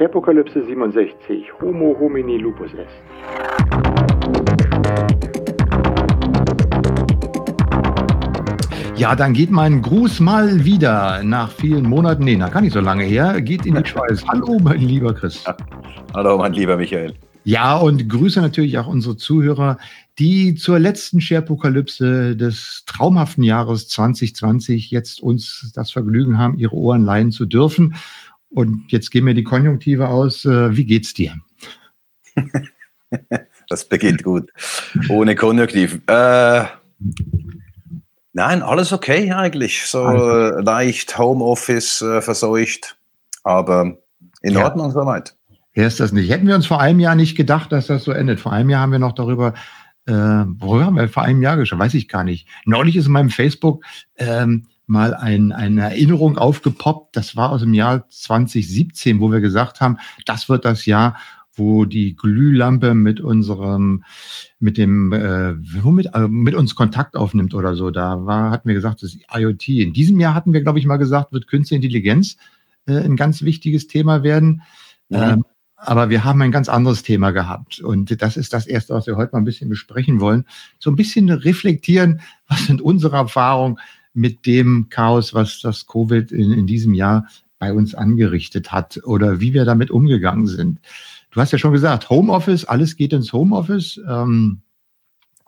Sherpokalypse 67 Homo homini lupus est. Ja, dann geht mein Gruß mal wieder nach vielen Monaten, nee, nach gar nicht so lange her, geht in die Schweiz. Hallo, mein lieber Chris. Hallo, mein lieber Michael. Ja, und grüße natürlich auch unsere Zuhörer, die zur letzten Sharepokalypse des traumhaften Jahres 2020 jetzt uns das Vergnügen haben, ihre Ohren leihen zu dürfen. Und jetzt gehen mir die Konjunktive aus. Äh, wie geht's dir? das beginnt gut. Ohne Konjunktiv. Äh, nein, alles okay eigentlich. So also. leicht Homeoffice äh, verseucht, aber in ja. Ordnung soweit. Wer ist das nicht? Hätten wir uns vor einem Jahr nicht gedacht, dass das so endet. Vor einem Jahr haben wir noch darüber, äh, worüber haben wir vor einem Jahr gesprochen? Weiß ich gar nicht. Neulich ist in meinem Facebook ähm, mal ein, eine Erinnerung aufgepoppt. Das war aus dem Jahr 2017, wo wir gesagt haben, das wird das Jahr, wo die Glühlampe mit unserem, mit dem, äh, womit, äh, mit uns Kontakt aufnimmt oder so. Da war, hatten wir gesagt, das ist IoT. In diesem Jahr hatten wir, glaube ich, mal gesagt, wird Künstliche Intelligenz äh, ein ganz wichtiges Thema werden. Ja. Ähm, aber wir haben ein ganz anderes Thema gehabt. Und das ist das erste, was wir heute mal ein bisschen besprechen wollen. So ein bisschen reflektieren, was sind unsere Erfahrungen mit dem Chaos, was das Covid in, in diesem Jahr bei uns angerichtet hat oder wie wir damit umgegangen sind. Du hast ja schon gesagt, Homeoffice, alles geht ins Homeoffice. Ähm,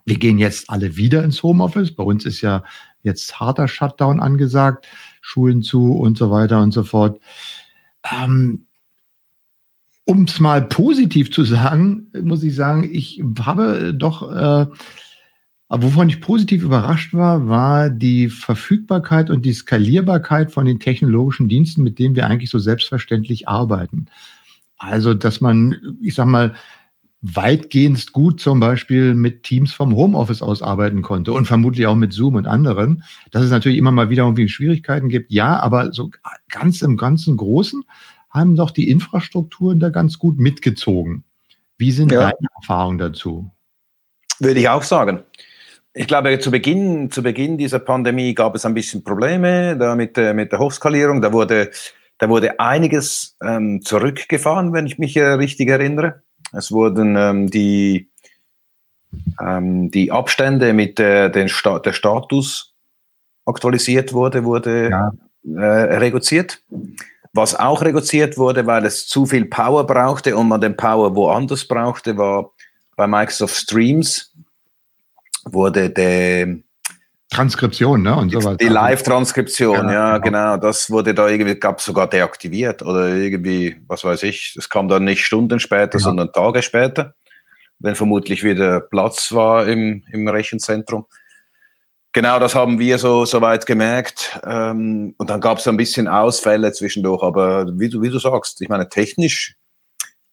wir gehen jetzt alle wieder ins Homeoffice. Bei uns ist ja jetzt harter Shutdown angesagt, Schulen zu und so weiter und so fort. Ähm, um es mal positiv zu sagen, muss ich sagen, ich habe doch äh, aber wovon ich positiv überrascht war, war die Verfügbarkeit und die Skalierbarkeit von den technologischen Diensten, mit denen wir eigentlich so selbstverständlich arbeiten. Also, dass man, ich sag mal, weitgehend gut zum Beispiel mit Teams vom Homeoffice aus arbeiten konnte und vermutlich auch mit Zoom und anderen. Dass es natürlich immer mal wieder irgendwie Schwierigkeiten gibt, ja, aber so ganz im ganzen Großen haben doch die Infrastrukturen da ganz gut mitgezogen. Wie sind ja. deine Erfahrungen dazu? Würde ich auch sagen ich glaube, zu Beginn, zu Beginn dieser Pandemie gab es ein bisschen Probleme da mit, mit der Hochskalierung. Da wurde, da wurde einiges ähm, zurückgefahren, wenn ich mich äh, richtig erinnere. Es wurden ähm, die, ähm, die Abstände mit äh, den Sta der Status aktualisiert wurde, wurde ja. äh, reduziert. Was auch reduziert wurde, weil es zu viel Power brauchte und man den Power woanders brauchte, war bei Microsoft Streams wurde der Transkription, ne? Und sowas. Die Live-Transkription, ja, ja, genau. Das wurde da irgendwie, gab sogar deaktiviert oder irgendwie, was weiß ich. Das kam dann nicht Stunden später, ja. sondern Tage später, wenn vermutlich wieder Platz war im, im Rechenzentrum. Genau, das haben wir so soweit gemerkt. Ähm, und dann gab es ein bisschen Ausfälle zwischendurch. Aber wie du, wie du sagst, ich meine, technisch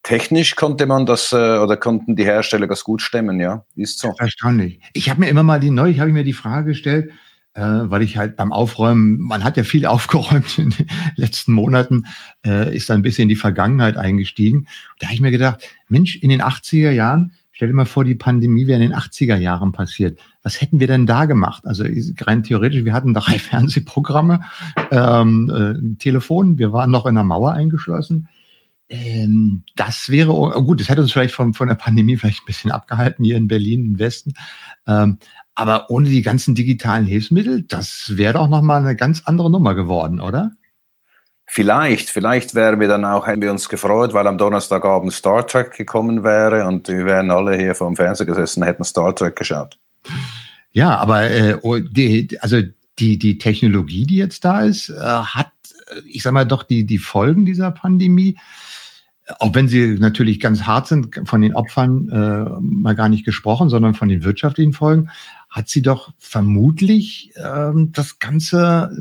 technisch konnte man das äh, oder konnten die Hersteller das gut stemmen, ja, ist so. Erstaunlich. Ich habe mir immer mal die neulich habe ich mir die Frage gestellt, äh, weil ich halt beim Aufräumen, man hat ja viel aufgeräumt in den letzten Monaten, äh, ist dann ein bisschen in die Vergangenheit eingestiegen. Da habe ich mir gedacht, Mensch, in den 80er Jahren, stell dir mal vor, die Pandemie wäre in den 80er Jahren passiert. Was hätten wir denn da gemacht? Also rein theoretisch, wir hatten drei Fernsehprogramme, ähm, äh, ein Telefon, wir waren noch in der Mauer eingeschlossen ähm, das wäre, oh, gut, das hätte uns vielleicht von, von der Pandemie vielleicht ein bisschen abgehalten hier in Berlin, im Westen. Ähm, aber ohne die ganzen digitalen Hilfsmittel, das wäre doch nochmal eine ganz andere Nummer geworden, oder? Vielleicht, vielleicht wären wir dann auch, hätten wir uns gefreut, weil am Donnerstagabend Star Trek gekommen wäre und wir wären alle hier vor dem Fernseher gesessen, hätten Star Trek geschaut. Ja, aber äh, oh, die, also die, die Technologie, die jetzt da ist, äh, hat, ich sag mal, doch die, die Folgen dieser Pandemie auch wenn sie natürlich ganz hart sind, von den Opfern äh, mal gar nicht gesprochen, sondern von den wirtschaftlichen Folgen, hat sie doch vermutlich ähm, das Ganze äh,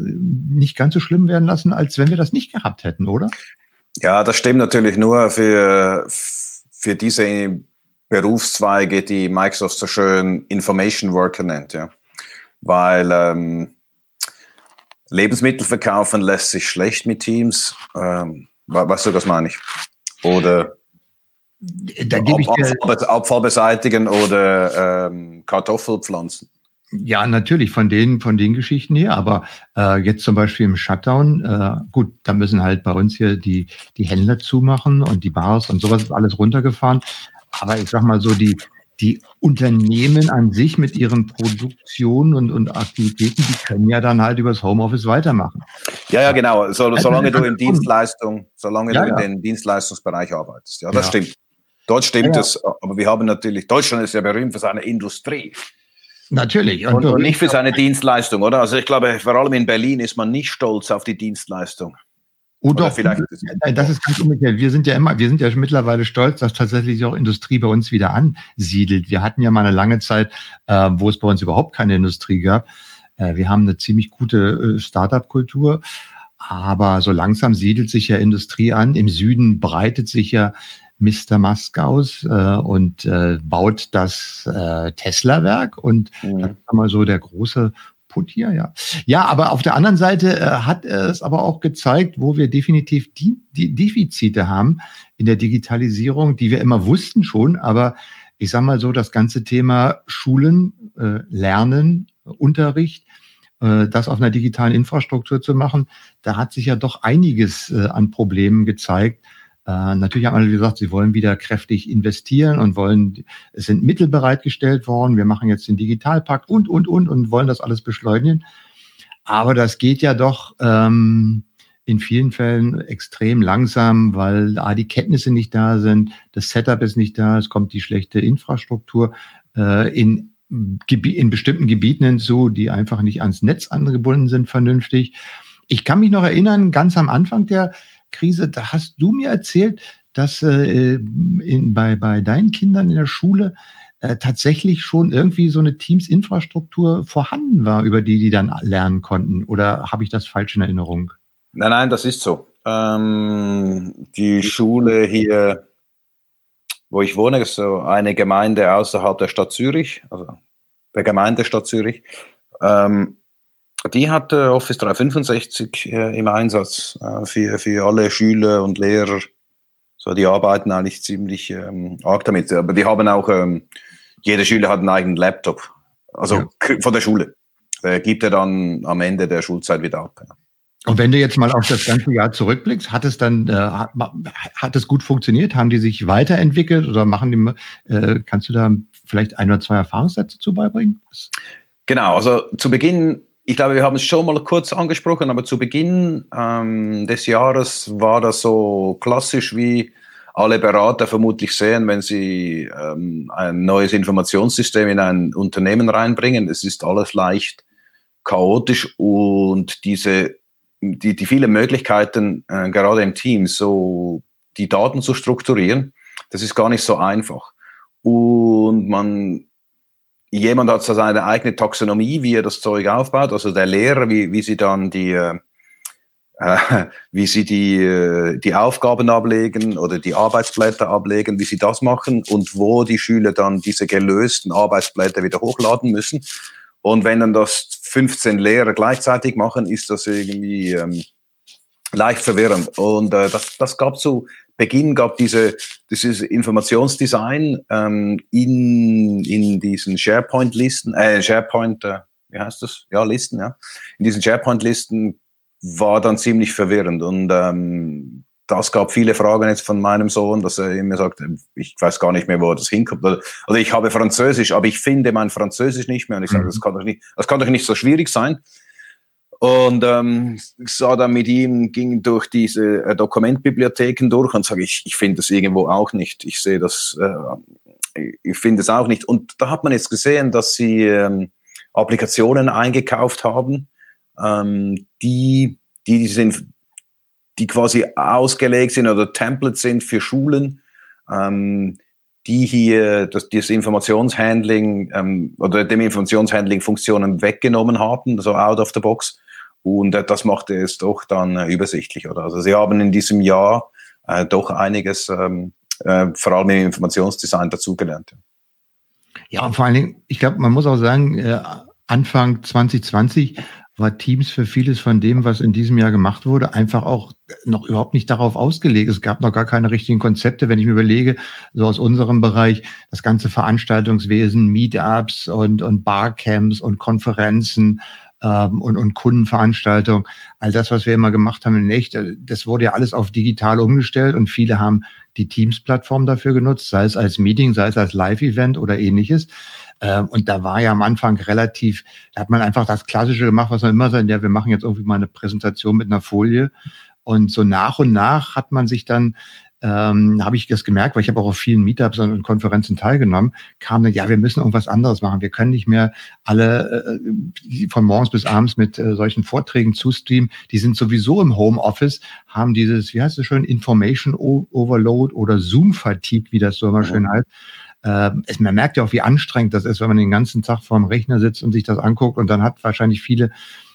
nicht ganz so schlimm werden lassen, als wenn wir das nicht gehabt hätten, oder? Ja, das stimmt natürlich nur für, für diese Berufszweige, die Microsoft so schön Information Worker nennt, ja. Weil ähm, Lebensmittel verkaufen lässt sich schlecht mit Teams. Ähm, weißt du, was meine ich? Oder da gebe ich dir Abfall, Abfall beseitigen oder ähm, Kartoffel pflanzen. Ja, natürlich von den von den Geschichten her, aber äh, jetzt zum Beispiel im Shutdown, äh, gut, da müssen halt bei uns hier die die Händler zumachen und die Bars und sowas ist alles runtergefahren. Aber ich sag mal so die die Unternehmen an sich mit ihren Produktionen und, und Aktivitäten, die können ja dann halt übers Homeoffice weitermachen. Ja, ja, genau. So, also, solange du in Dienstleistung, solange ja, du in ja. den Dienstleistungsbereich arbeitest. Ja, das ja. stimmt. Dort stimmt es, aber wir haben natürlich, Deutschland ist ja berühmt für seine Industrie. Natürlich. Und, und, nicht für seine Dienstleistung, oder? Also ich glaube, vor allem in Berlin ist man nicht stolz auf die Dienstleistung. Oh doch, vielleicht das ist ganz umgekehrt. Wir sind ja immer, wir sind ja mittlerweile stolz, dass tatsächlich auch Industrie bei uns wieder ansiedelt. Wir hatten ja mal eine lange Zeit, äh, wo es bei uns überhaupt keine Industrie gab. Äh, wir haben eine ziemlich gute äh, Startup-Kultur, aber so langsam siedelt sich ja Industrie an. Im Süden breitet sich ja Mr. Musk aus äh, und äh, baut das äh, Tesla-Werk und mhm. das ist mal so der große Put hier, ja. Ja, aber auf der anderen Seite äh, hat es aber auch gezeigt, wo wir definitiv die, die Defizite haben in der Digitalisierung, die wir immer wussten schon, aber ich sage mal so, das ganze Thema Schulen, äh, Lernen, Unterricht, äh, das auf einer digitalen Infrastruktur zu machen, da hat sich ja doch einiges äh, an Problemen gezeigt, äh, natürlich haben alle gesagt, sie wollen wieder kräftig investieren und wollen, es sind Mittel bereitgestellt worden. Wir machen jetzt den Digitalpakt und, und, und und wollen das alles beschleunigen. Aber das geht ja doch ähm, in vielen Fällen extrem langsam, weil A, die Kenntnisse nicht da sind, das Setup ist nicht da, es kommt die schlechte Infrastruktur äh, in, in bestimmten Gebieten hinzu, die einfach nicht ans Netz angebunden sind vernünftig. Ich kann mich noch erinnern, ganz am Anfang der Krise, da hast du mir erzählt, dass äh, in, bei, bei deinen Kindern in der Schule äh, tatsächlich schon irgendwie so eine Teams-Infrastruktur vorhanden war, über die die dann lernen konnten. Oder habe ich das falsch in Erinnerung? Nein, nein, das ist so. Ähm, die Schule hier, wo ich wohne, ist so eine Gemeinde außerhalb der Stadt Zürich, also der Gemeindestadt Zürich. Ähm, die hat äh, Office 365 äh, im Einsatz äh, für, für alle Schüler und Lehrer. So, die arbeiten eigentlich ziemlich ähm, arg damit. Aber die haben auch, ähm, jeder Schüler hat einen eigenen Laptop. Also ja. von der Schule. Der gibt er dann am Ende der Schulzeit wieder ab. Ja. Und wenn du jetzt mal auf das ganze Jahr zurückblickst, hat es dann äh, hat, hat es gut funktioniert? Haben die sich weiterentwickelt oder machen die? Äh, kannst du da vielleicht ein oder zwei Erfahrungssätze zu beibringen? Genau, also zu Beginn ich glaube, wir haben es schon mal kurz angesprochen, aber zu Beginn ähm, des Jahres war das so klassisch, wie alle Berater vermutlich sehen, wenn sie ähm, ein neues Informationssystem in ein Unternehmen reinbringen. Es ist alles leicht chaotisch und diese, die, die vielen Möglichkeiten, äh, gerade im Team, so die Daten zu strukturieren, das ist gar nicht so einfach. Und man jemand hat so seine eigene Taxonomie, wie er das Zeug aufbaut, also der Lehrer, wie, wie sie dann die, äh, wie sie die, äh, die Aufgaben ablegen oder die Arbeitsblätter ablegen, wie sie das machen und wo die Schüler dann diese gelösten Arbeitsblätter wieder hochladen müssen. Und wenn dann das 15 Lehrer gleichzeitig machen, ist das irgendwie ähm, leicht verwirrend. Und äh, das, das gab so Beginn gab diese, dieses Informationsdesign ähm, in, in diesen SharePoint-Listen, äh, SharePoint, äh, wie heißt das? Ja, Listen, ja. In diesen SharePoint-Listen war dann ziemlich verwirrend und ähm, das gab viele Fragen jetzt von meinem Sohn, dass er immer sagt, ich weiß gar nicht mehr, wo das hinkommt. Oder, oder ich habe Französisch, aber ich finde mein Französisch nicht mehr. Und ich sage, mhm. das kann doch nicht, das kann doch nicht so schwierig sein. Und ähm, sah dann mit ihm, ging durch diese äh, Dokumentbibliotheken durch und sage, ich, ich finde das irgendwo auch nicht. Ich sehe das, äh, ich finde es auch nicht. Und da hat man jetzt gesehen, dass sie ähm, Applikationen eingekauft haben, ähm, die, die sind, die quasi ausgelegt sind oder Templates sind für Schulen, ähm, die hier das, das Informationshandling ähm, oder dem Informationshandling Funktionen weggenommen haben, so out of the box und äh, das machte es doch dann äh, übersichtlich. Oder? Also Sie haben in diesem Jahr äh, doch einiges, ähm, äh, vor allem im Informationsdesign, dazugelernt. Ja, und vor allen Dingen, ich glaube, man muss auch sagen, Anfang 2020 war Teams für vieles von dem, was in diesem Jahr gemacht wurde, einfach auch noch überhaupt nicht darauf ausgelegt. Es gab noch gar keine richtigen Konzepte, wenn ich mir überlege, so aus unserem Bereich, das ganze Veranstaltungswesen, Meetups und, und Barcamps und Konferenzen ähm, und, und Kundenveranstaltungen. All das, was wir immer gemacht haben in echt, das wurde ja alles auf digital umgestellt und viele haben die Teams-Plattform dafür genutzt, sei es als Meeting, sei es als Live-Event oder ähnliches. Ähm, und da war ja am Anfang relativ, da hat man einfach das Klassische gemacht, was man immer sagt, ja, wir machen jetzt irgendwie mal eine Präsentation mit einer Folie. Und so nach und nach hat man sich dann ähm, habe ich das gemerkt, weil ich habe auch auf vielen Meetups und Konferenzen teilgenommen, kam dann, ja, wir müssen irgendwas anderes machen. Wir können nicht mehr alle äh, von morgens bis abends mit äh, solchen Vorträgen zustreamen. Die sind sowieso im Homeoffice, haben dieses, wie heißt es schön, Information Overload oder Zoom-Fatigue, wie das so immer schön heißt. Äh, es, man merkt ja auch, wie anstrengend das ist, wenn man den ganzen Tag vor dem Rechner sitzt und sich das anguckt und dann hat wahrscheinlich viele,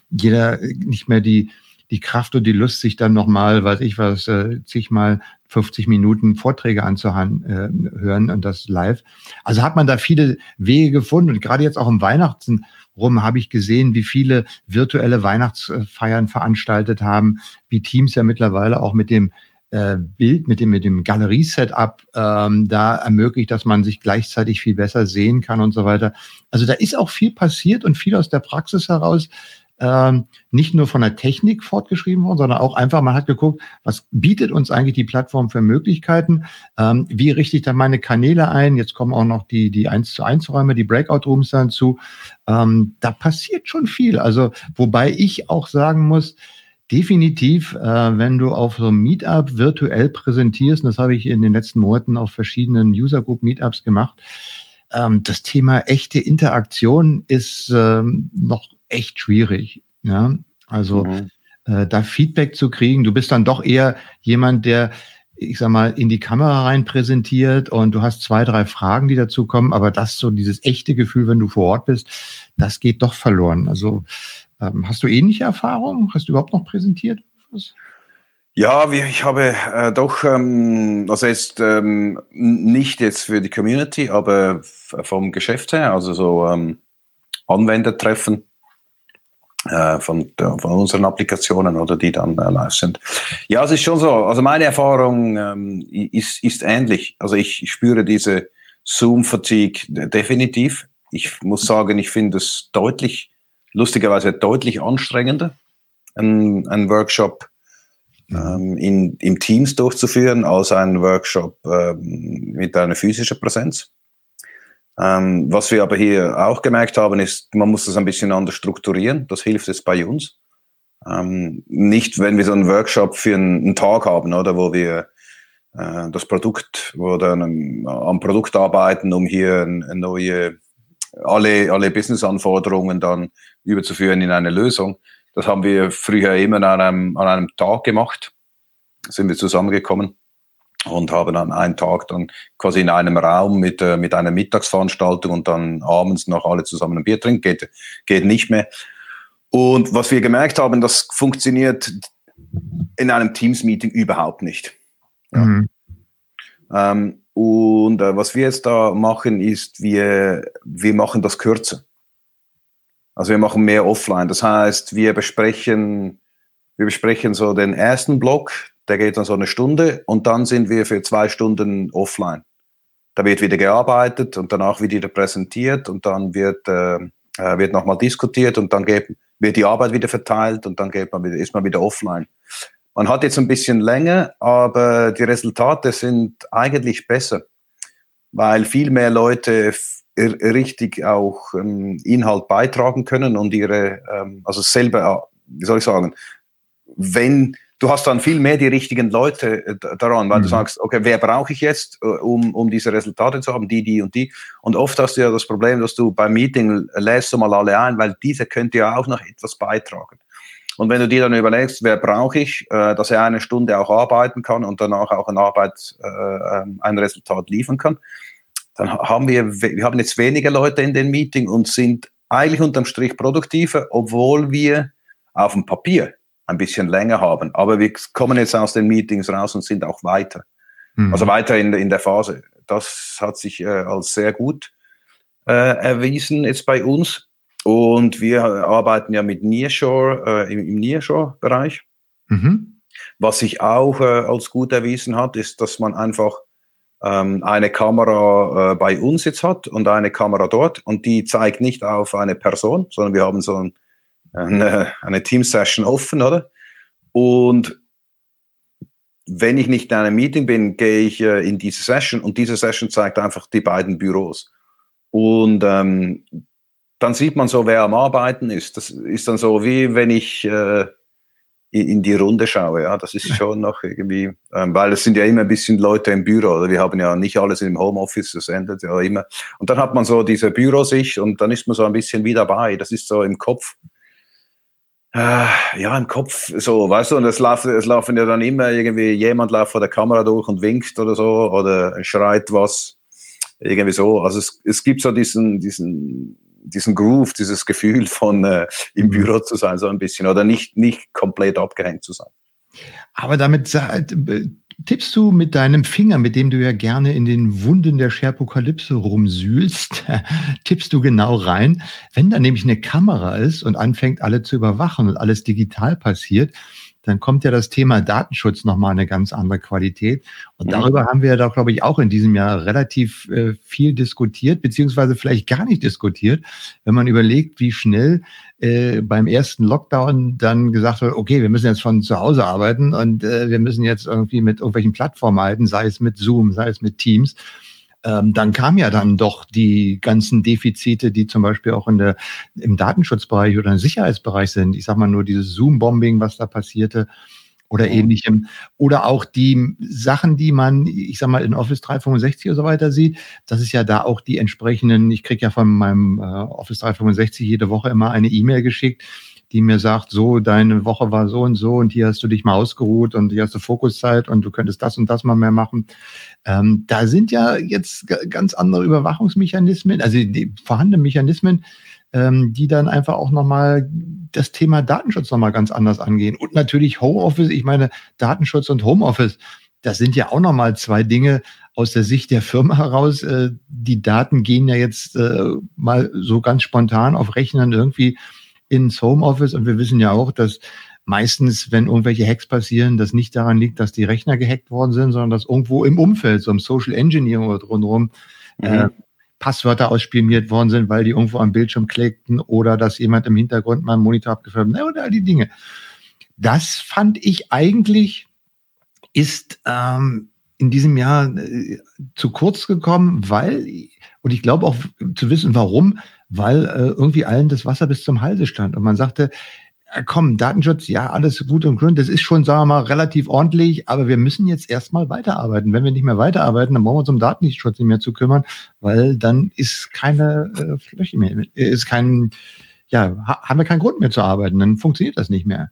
jeder nicht mehr die, die Kraft und die Lust, sich dann nochmal, weiß ich was, äh, zigmal 50 Minuten Vorträge anzuhören äh, und das live. Also hat man da viele Wege gefunden und gerade jetzt auch im Weihnachten rum habe ich gesehen, wie viele virtuelle Weihnachtsfeiern veranstaltet haben, wie Teams ja mittlerweile auch mit dem äh, Bild, mit dem, mit dem Galerie-Setup ähm, da ermöglicht, dass man sich gleichzeitig viel besser sehen kann und so weiter. Also da ist auch viel passiert und viel aus der Praxis heraus ähm, nicht nur von der Technik fortgeschrieben worden, sondern auch einfach, man hat geguckt, was bietet uns eigentlich die Plattform für Möglichkeiten? Ähm, wie richte ich da meine Kanäle ein? Jetzt kommen auch noch die, die 1 zu 1 Räume, die Breakout Rooms dazu. Ähm, da passiert schon viel. Also, wobei ich auch sagen muss, definitiv, äh, wenn du auf so einem Meetup virtuell präsentierst, und das habe ich in den letzten Monaten auf verschiedenen User Group Meetups gemacht, ähm, das Thema echte Interaktion ist ähm, noch echt schwierig. Ja, also mhm. äh, da Feedback zu kriegen. Du bist dann doch eher jemand, der, ich sag mal, in die Kamera rein präsentiert und du hast zwei, drei Fragen, die dazu kommen. Aber das so dieses echte Gefühl, wenn du vor Ort bist, das geht doch verloren. Also ähm, hast du ähnliche Erfahrungen? Hast du überhaupt noch präsentiert? Was? Ja, ich habe äh, doch, ähm, also jetzt ähm, nicht jetzt für die Community, aber vom Geschäft her, also so ähm, Anwendertreffen von, von unseren Applikationen oder die dann äh, live sind. Ja, es ist schon so. Also meine Erfahrung ähm, ist, ist ähnlich. Also ich, ich spüre diese Zoom-Fatigue definitiv. Ich muss sagen, ich finde es deutlich, lustigerweise deutlich anstrengender, ein, ein Workshop ähm, in, im Teams durchzuführen, als einen Workshop ähm, mit einer physischen Präsenz. Ähm, was wir aber hier auch gemerkt haben, ist, man muss das ein bisschen anders strukturieren. Das hilft jetzt bei uns. Ähm, nicht, wenn wir so einen Workshop für einen, einen Tag haben, oder wo wir äh, das Produkt oder ähm, am Produkt arbeiten, um hier eine neue, alle, alle Business-Anforderungen dann überzuführen in eine Lösung. Das haben wir früher immer an einem, an einem Tag gemacht. Sind wir zusammengekommen und haben dann einen Tag dann quasi in einem Raum mit, äh, mit einer Mittagsveranstaltung und dann abends noch alle zusammen ein Bier trinken, geht, geht nicht mehr. Und was wir gemerkt haben, das funktioniert in einem Teams-Meeting überhaupt nicht. Ja. Mhm. Ähm, und äh, was wir jetzt da machen, ist, wir, wir machen das kürzer. Also wir machen mehr offline. Das heißt, wir besprechen, wir besprechen so den ersten Block, der geht dann so eine Stunde und dann sind wir für zwei Stunden offline. Da wird wieder gearbeitet und danach wird wieder präsentiert und dann wird, äh, äh wird nochmal diskutiert und dann geht, wird die Arbeit wieder verteilt und dann geht man wieder, ist man wieder offline. Man hat jetzt ein bisschen länger, aber die Resultate sind eigentlich besser, weil viel mehr Leute richtig auch ähm, Inhalt beitragen können und ihre, ähm, also selber, wie soll ich sagen, wenn du hast dann viel mehr die richtigen Leute äh, daran, weil mhm. du sagst, okay, wer brauche ich jetzt, äh, um, um diese Resultate zu haben, die, die und die. Und oft hast du ja das Problem, dass du beim Meeting lässt du mal alle ein, weil diese könnte ja auch noch etwas beitragen. Und wenn du dir dann überlegst, wer brauche ich, äh, dass er eine Stunde auch arbeiten kann und danach auch eine Arbeit, ähm, ein Resultat liefern kann, dann haben wir, wir haben jetzt weniger Leute in den Meeting und sind eigentlich unterm Strich produktiver, obwohl wir auf dem Papier ein bisschen länger haben. Aber wir kommen jetzt aus den Meetings raus und sind auch weiter. Mhm. Also weiter in, in der Phase. Das hat sich äh, als sehr gut äh, erwiesen jetzt bei uns. und wir arbeiten ja mit Nearshore äh, im, im Nearshore-Bereich. Mhm. Was sich auch äh, als gut erwiesen hat, ist, dass man einfach ähm, eine Kamera äh, bei uns jetzt hat und eine Kamera dort und die zeigt nicht auf eine Person, sondern wir haben so ein, eine, eine Team-Session offen, oder? Und wenn ich nicht in einem Meeting bin, gehe ich äh, in diese Session und diese Session zeigt einfach die beiden Büros. Und ähm, dann sieht man so, wer am Arbeiten ist. Das ist dann so, wie wenn ich äh, in die Runde schaue. Ja, das ist schon noch irgendwie, ähm, weil es sind ja immer ein bisschen Leute im Büro. Oder wir haben ja nicht alles im Homeoffice, das endet ja immer. Und dann hat man so diese Bürosicht und dann ist man so ein bisschen wie dabei. Das ist so im Kopf. Äh, ja, im Kopf so, weißt du, und es laufen, es laufen ja dann immer irgendwie, jemand läuft vor der Kamera durch und winkt oder so oder schreit was. Irgendwie so. Also es, es gibt so diesen, diesen diesen Groove, dieses Gefühl von äh, im. Büro zu sein, so ein bisschen oder nicht, nicht komplett abgehängt zu sein. Aber damit äh, tippst du mit deinem Finger, mit dem du ja gerne in den Wunden der Sherpokalypse rumsühlst, tippst du genau rein. Wenn da nämlich eine Kamera ist und anfängt, alle zu überwachen und alles digital passiert, dann kommt ja das Thema Datenschutz nochmal eine ganz andere Qualität. Und mhm. darüber haben wir ja doch, glaube ich, auch in diesem Jahr relativ äh, viel diskutiert, beziehungsweise vielleicht gar nicht diskutiert, wenn man überlegt, wie schnell äh, beim ersten Lockdown dann gesagt wird, okay, wir müssen jetzt von zu Hause arbeiten und äh, wir müssen jetzt irgendwie mit irgendwelchen Plattformen halten, sei es mit Zoom, sei es mit Teams ähm, dann kam ja dann doch die ganzen Defizite, die zum Beispiel auch in der, im Datenschutzbereich oder im Sicherheitsbereich sind. Ich sag mal nur dieses Zoom-Bombing, was da passierte oder mhm. ähnlichem. Oder auch die Sachen, die man, ich sag mal, in Office 365 oder so weiter sieht. Das ist ja da auch die entsprechenden, ich krieg ja von meinem äh, Office 365 jede Woche immer eine E-Mail geschickt, die mir sagt, so, deine Woche war so und so und hier hast du dich mal ausgeruht und hier hast du Fokuszeit und du könntest das und das mal mehr machen. Ähm, da sind ja jetzt ganz andere Überwachungsmechanismen, also die vorhandenen Mechanismen, ähm, die dann einfach auch nochmal das Thema Datenschutz nochmal ganz anders angehen. Und natürlich Homeoffice, ich meine, Datenschutz und Homeoffice, das sind ja auch nochmal zwei Dinge aus der Sicht der Firma heraus. Äh, die Daten gehen ja jetzt äh, mal so ganz spontan auf Rechnern irgendwie ins Homeoffice und wir wissen ja auch, dass meistens, wenn irgendwelche Hacks passieren, das nicht daran liegt, dass die Rechner gehackt worden sind, sondern dass irgendwo im Umfeld, so im Social Engineering oder rundherum, mhm. äh, Passwörter ausspioniert worden sind, weil die irgendwo am Bildschirm klickten oder dass jemand im Hintergrund mal einen Monitor abgefilmt hat oder all die Dinge. Das fand ich eigentlich ist ähm, in diesem Jahr äh, zu kurz gekommen, weil, und ich glaube auch zu wissen, warum, weil äh, irgendwie allen das Wasser bis zum Halse stand. Und man sagte, äh, komm, Datenschutz, ja, alles gut und grün, das ist schon, sagen wir mal, relativ ordentlich, aber wir müssen jetzt erstmal weiterarbeiten. Wenn wir nicht mehr weiterarbeiten, dann brauchen wir uns um Datenschutz nicht mehr zu kümmern, weil dann ist keine äh, Fläche mehr, ist kein, ja, haben wir keinen Grund mehr zu arbeiten, dann funktioniert das nicht mehr.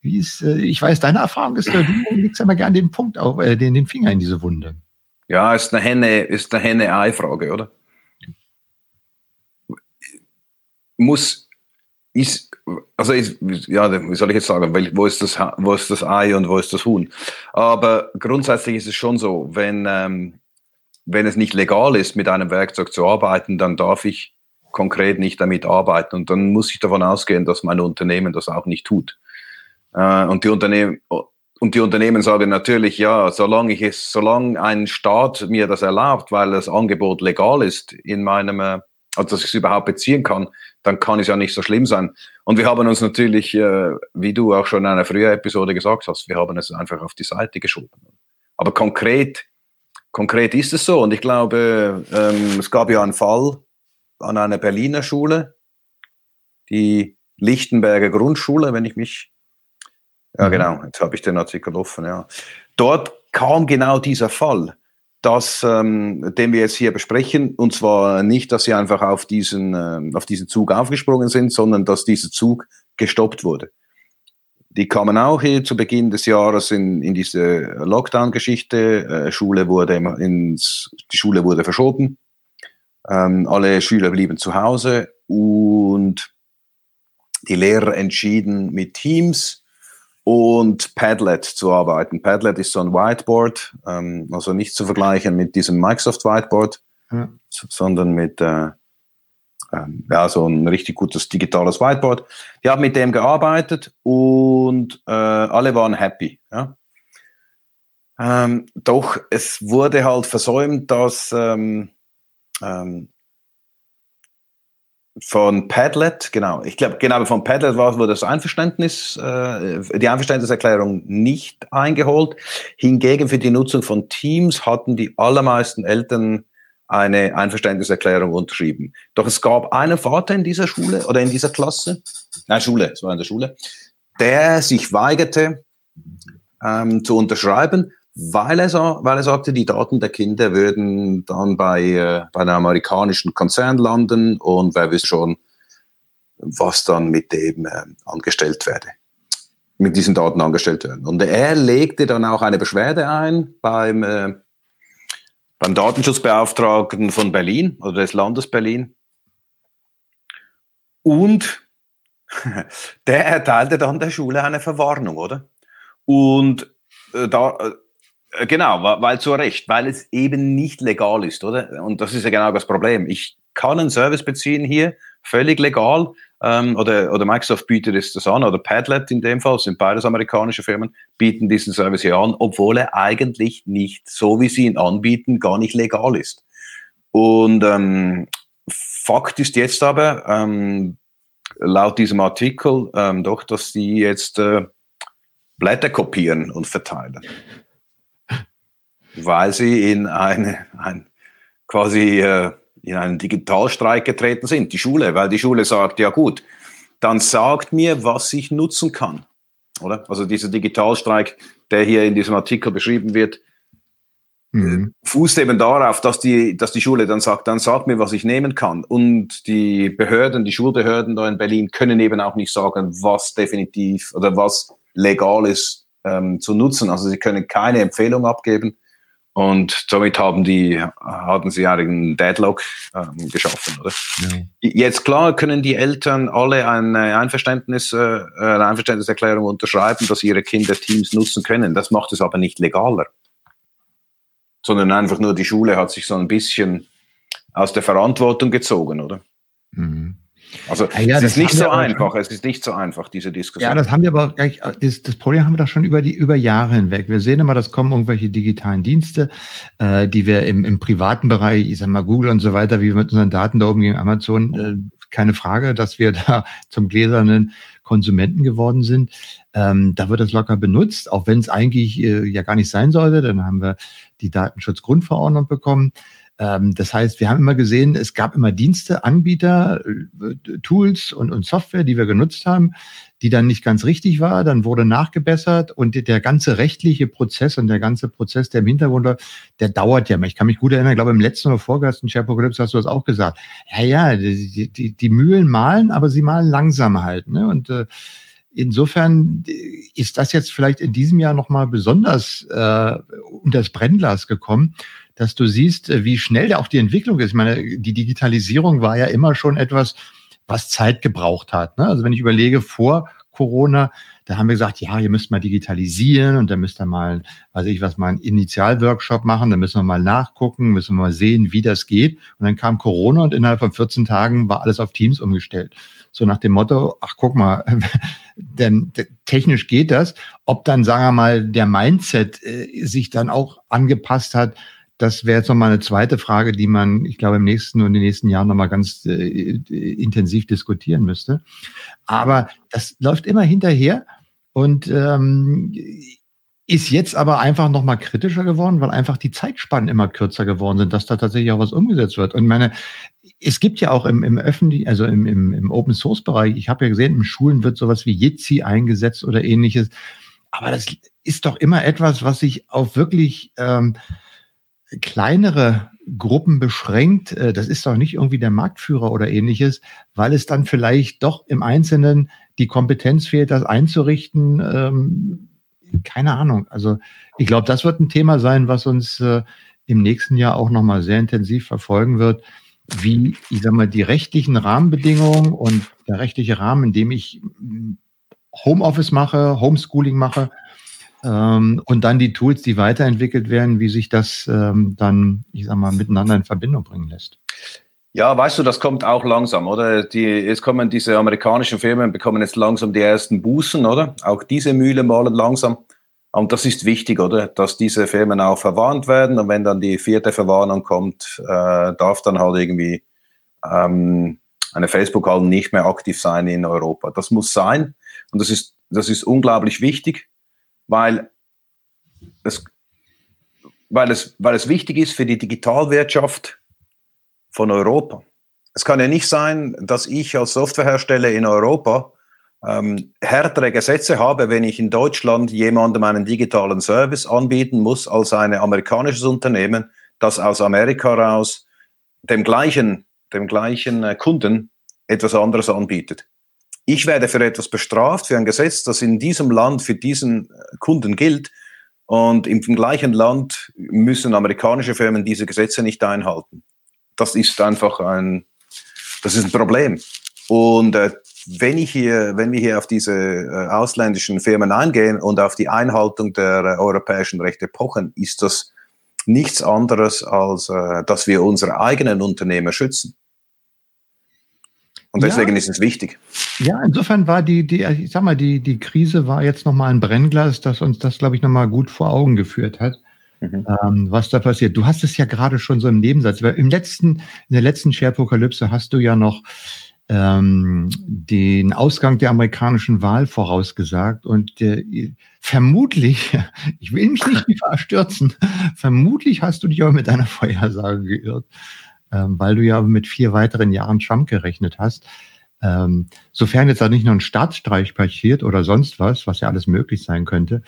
Wie ist, äh, ich weiß, deine Erfahrung ist, äh, du legst mal gerne den Punkt auf, äh, den, den Finger in diese Wunde. Ja, ist eine Henne, ist eine Henne-Ei-Frage, oder? Muss, ist, also ist, ja, wie soll ich jetzt sagen, wo ist, das, wo ist das Ei und wo ist das Huhn? Aber grundsätzlich ist es schon so, wenn, ähm, wenn es nicht legal ist, mit einem Werkzeug zu arbeiten, dann darf ich konkret nicht damit arbeiten. Und dann muss ich davon ausgehen, dass mein Unternehmen das auch nicht tut. Äh, und die Unternehmen, und die Unternehmen sagen natürlich, ja, solange ich es, solange ein Staat mir das erlaubt, weil das Angebot legal ist in meinem, äh, also dass ich es überhaupt beziehen kann, dann kann es ja nicht so schlimm sein. Und wir haben uns natürlich, äh, wie du auch schon in einer früheren Episode gesagt hast, wir haben es einfach auf die Seite geschoben. Aber konkret, konkret ist es so. Und ich glaube, ähm, es gab ja einen Fall an einer Berliner Schule, die Lichtenberger Grundschule, wenn ich mich, ja mhm. genau, jetzt habe ich den Artikel offen, ja. Dort kam genau dieser Fall das, ähm, den wir jetzt hier besprechen. Und zwar nicht, dass sie einfach auf diesen, äh, auf diesen Zug aufgesprungen sind, sondern dass dieser Zug gestoppt wurde. Die kamen auch hier zu Beginn des Jahres in, in diese Lockdown-Geschichte. Äh, die Schule wurde verschoben. Ähm, alle Schüler blieben zu Hause und die Lehrer entschieden mit Teams und Padlet zu arbeiten. Padlet ist so ein Whiteboard, ähm, also nicht zu vergleichen mit diesem Microsoft Whiteboard, ja. sondern mit, äh, ähm, ja, so ein richtig gutes digitales Whiteboard. Die haben mit dem gearbeitet und äh, alle waren happy. Ja? Ähm, doch es wurde halt versäumt, dass ähm, ähm, von Padlet, genau, ich glaube, genau von Padlet war, wurde das Einverständnis, äh, die Einverständniserklärung nicht eingeholt. Hingegen für die Nutzung von Teams hatten die allermeisten Eltern eine Einverständniserklärung unterschrieben. Doch es gab einen Vater in dieser Schule oder in dieser Klasse, nein, Schule, es war in der Schule, der sich weigerte ähm, zu unterschreiben, weil er, weil er sagte, die Daten der Kinder würden dann bei, äh, bei einem amerikanischen Konzern landen und wer wüsste schon, was dann mit dem äh, angestellt werde, mit diesen Daten angestellt werden. Und er legte dann auch eine Beschwerde ein beim, äh, beim Datenschutzbeauftragten von Berlin oder des Landes Berlin. Und der erteilte dann der Schule eine Verwarnung, oder? Und äh, da, äh, genau, weil zu Recht, weil es eben nicht legal ist, oder? Und das ist ja genau das Problem. Ich kann einen Service beziehen hier, völlig legal, ähm, oder, oder Microsoft bietet es das an, oder Padlet in dem Fall, sind beides amerikanische Firmen, bieten diesen Service hier an, obwohl er eigentlich nicht, so wie sie ihn anbieten, gar nicht legal ist. Und ähm, Fakt ist jetzt aber, ähm, laut diesem Artikel, ähm, doch, dass die jetzt äh, Blätter kopieren und verteilen weil sie in eine, ein, quasi äh, in einen Digitalstreik getreten sind, die Schule, weil die Schule sagt, ja gut, dann sagt mir, was ich nutzen kann. Oder? Also dieser Digitalstreik, der hier in diesem Artikel beschrieben wird, mhm. fußt eben darauf, dass die, dass die Schule dann sagt, dann sag mir, was ich nehmen kann. Und die Behörden, die Schulbehörden da in Berlin können eben auch nicht sagen, was definitiv oder was legal ist ähm, zu nutzen. Also sie können keine Empfehlung abgeben und somit haben die, hatten sie einen Deadlock ähm, geschaffen, oder? Ja. Jetzt klar können die Eltern alle eine Einverständnis, äh, eine Einverständniserklärung unterschreiben, dass ihre Kinder Teams nutzen können. Das macht es aber nicht legaler. Sondern einfach nur die Schule hat sich so ein bisschen aus der Verantwortung gezogen, oder? Mhm. Also ja, ja, es ist nicht so einfach, schon, es ist nicht so einfach, diese Diskussion. Ja, das haben wir aber gleich, das, das, Problem haben wir doch schon über die über Jahre hinweg. Wir sehen immer, dass kommen irgendwelche digitalen Dienste, äh, die wir im, im privaten Bereich, ich sag mal Google und so weiter, wie wir mit unseren Daten da oben gegen Amazon, äh, keine Frage, dass wir da zum gläsernen Konsumenten geworden sind. Ähm, da wird das locker benutzt, auch wenn es eigentlich äh, ja gar nicht sein sollte. Dann haben wir die Datenschutzgrundverordnung bekommen. Ähm, das heißt, wir haben immer gesehen, es gab immer Dienste, Anbieter, äh, Tools und, und Software, die wir genutzt haben, die dann nicht ganz richtig war. Dann wurde nachgebessert und der ganze rechtliche Prozess und der ganze Prozess, der im Hintergrund, der dauert ja. Ich kann mich gut erinnern, ich glaube, im letzten oder vorgestern Sharepocalypse hast du das auch gesagt. Ja, ja, die, die, die Mühlen malen, aber sie malen langsam halt. Ne? Und äh, insofern ist das jetzt vielleicht in diesem Jahr nochmal besonders äh, unter das Brennglas gekommen, dass du siehst, äh, wie schnell da auch die Entwicklung ist. Ich meine, die Digitalisierung war ja immer schon etwas, was Zeit gebraucht hat. Ne? Also wenn ich überlege, vor Corona, da haben wir gesagt, ja, ihr müsst mal digitalisieren und dann müsst ihr mal, weiß ich was, mal einen Initialworkshop machen, dann müssen wir mal nachgucken, müssen wir mal sehen, wie das geht. Und dann kam Corona und innerhalb von 14 Tagen war alles auf Teams umgestellt. So nach dem Motto, ach guck mal, denn technisch geht das. Ob dann, sagen wir mal, der Mindset äh, sich dann auch angepasst hat, das wäre jetzt nochmal eine zweite Frage, die man, ich glaube, im nächsten und in den nächsten Jahren nochmal ganz äh, intensiv diskutieren müsste. Aber das läuft immer hinterher und ähm, ist jetzt aber einfach nochmal kritischer geworden, weil einfach die Zeitspannen immer kürzer geworden sind, dass da tatsächlich auch was umgesetzt wird. Und meine, es gibt ja auch im, im öffentlichen, also im, im, im Open Source Bereich, ich habe ja gesehen, in Schulen wird sowas wie Jitsi eingesetzt oder ähnliches. Aber das ist doch immer etwas, was sich auf wirklich ähm, kleinere Gruppen beschränkt, äh, das ist doch nicht irgendwie der Marktführer oder ähnliches, weil es dann vielleicht doch im Einzelnen die Kompetenz fehlt, das einzurichten. Ähm, keine Ahnung. Also ich glaube, das wird ein Thema sein, was uns äh, im nächsten Jahr auch nochmal sehr intensiv verfolgen wird, wie, ich sag mal, die rechtlichen Rahmenbedingungen und der rechtliche Rahmen, in dem ich hm, Homeoffice mache, Homeschooling mache, ähm, und dann die Tools, die weiterentwickelt werden, wie sich das ähm, dann, ich sag mal, miteinander in Verbindung bringen lässt. Ja, weißt du, das kommt auch langsam, oder? Die, jetzt kommen diese amerikanischen Firmen, bekommen jetzt langsam die ersten Bußen, oder? Auch diese Mühle malen langsam. Und das ist wichtig, oder? Dass diese Firmen auch verwarnt werden. Und wenn dann die vierte Verwarnung kommt, äh, darf dann halt irgendwie ähm, eine Facebook halt nicht mehr aktiv sein in Europa. Das muss sein. Und das ist, das ist unglaublich wichtig, weil es, weil es, weil es wichtig ist für die Digitalwirtschaft, von Europa. Es kann ja nicht sein, dass ich als Softwarehersteller in Europa ähm, härtere Gesetze habe, wenn ich in Deutschland jemandem einen digitalen Service anbieten muss, als ein amerikanisches Unternehmen, das aus Amerika raus dem gleichen, dem gleichen äh, Kunden etwas anderes anbietet. Ich werde für etwas bestraft, für ein Gesetz, das in diesem Land für diesen äh, Kunden gilt. Und im gleichen Land müssen amerikanische Firmen diese Gesetze nicht einhalten das ist einfach ein, das ist ein Problem. Und äh, wenn, ich hier, wenn wir hier auf diese äh, ausländischen Firmen eingehen und auf die Einhaltung der äh, europäischen Rechte pochen, ist das nichts anderes, als äh, dass wir unsere eigenen Unternehmer schützen. Und deswegen ja. ist es wichtig. Ja, insofern war die, die, ich sag mal, die, die Krise war jetzt nochmal ein Brennglas, das uns das, glaube ich, nochmal gut vor Augen geführt hat mhm. ähm, was da passiert. Du hast es ja gerade schon so im Nebensatz, weil im letzten, in der letzten Sharepokalypse hast du ja noch ähm, den Ausgang der amerikanischen Wahl vorausgesagt und äh, vermutlich, ich will mich nicht verstürzen, vermutlich hast du dich aber mit deiner Vorhersage geirrt, ähm, weil du ja mit vier weiteren Jahren Trump gerechnet hast. Ähm, sofern jetzt da nicht noch ein Staatsstreich passiert oder sonst was, was ja alles möglich sein könnte,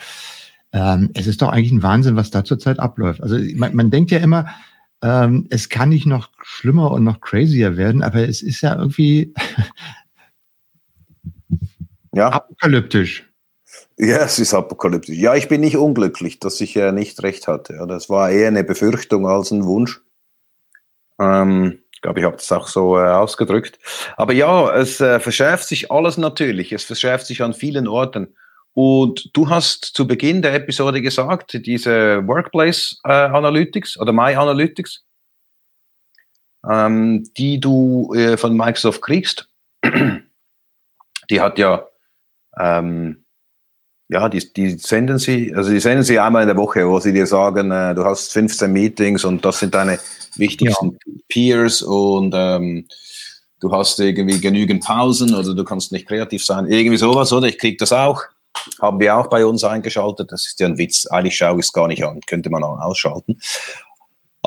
ähm, es ist doch eigentlich ein Wahnsinn, was da zurzeit abläuft. Also man, man denkt ja immer, ähm, es kann nicht noch schlimmer und noch crazier werden, aber es ist ja irgendwie ja. apokalyptisch. Ja, es ist apokalyptisch. Ja, ich bin nicht unglücklich, dass ich äh, nicht recht hatte. Ja, das war eher eine Befürchtung als ein Wunsch. Ähm, ich glaube, ich habe das auch so äh, ausgedrückt. Aber ja, es äh, verschärft sich alles natürlich. Es verschärft sich an vielen Orten. Und du hast zu Beginn der Episode gesagt, diese Workplace äh, Analytics oder My Analytics, ähm, die du äh, von Microsoft kriegst, die hat ja, ähm, ja, die, die senden sie, also die senden sie einmal in der Woche, wo sie dir sagen, äh, du hast 15 Meetings und das sind deine wichtigsten ja. Peers und ähm, du hast irgendwie genügend Pausen oder du kannst nicht kreativ sein, irgendwie sowas, oder? Ich krieg das auch haben wir auch bei uns eingeschaltet. Das ist ja ein Witz. Eigentlich schaue ich es gar nicht an. Könnte man auch ausschalten.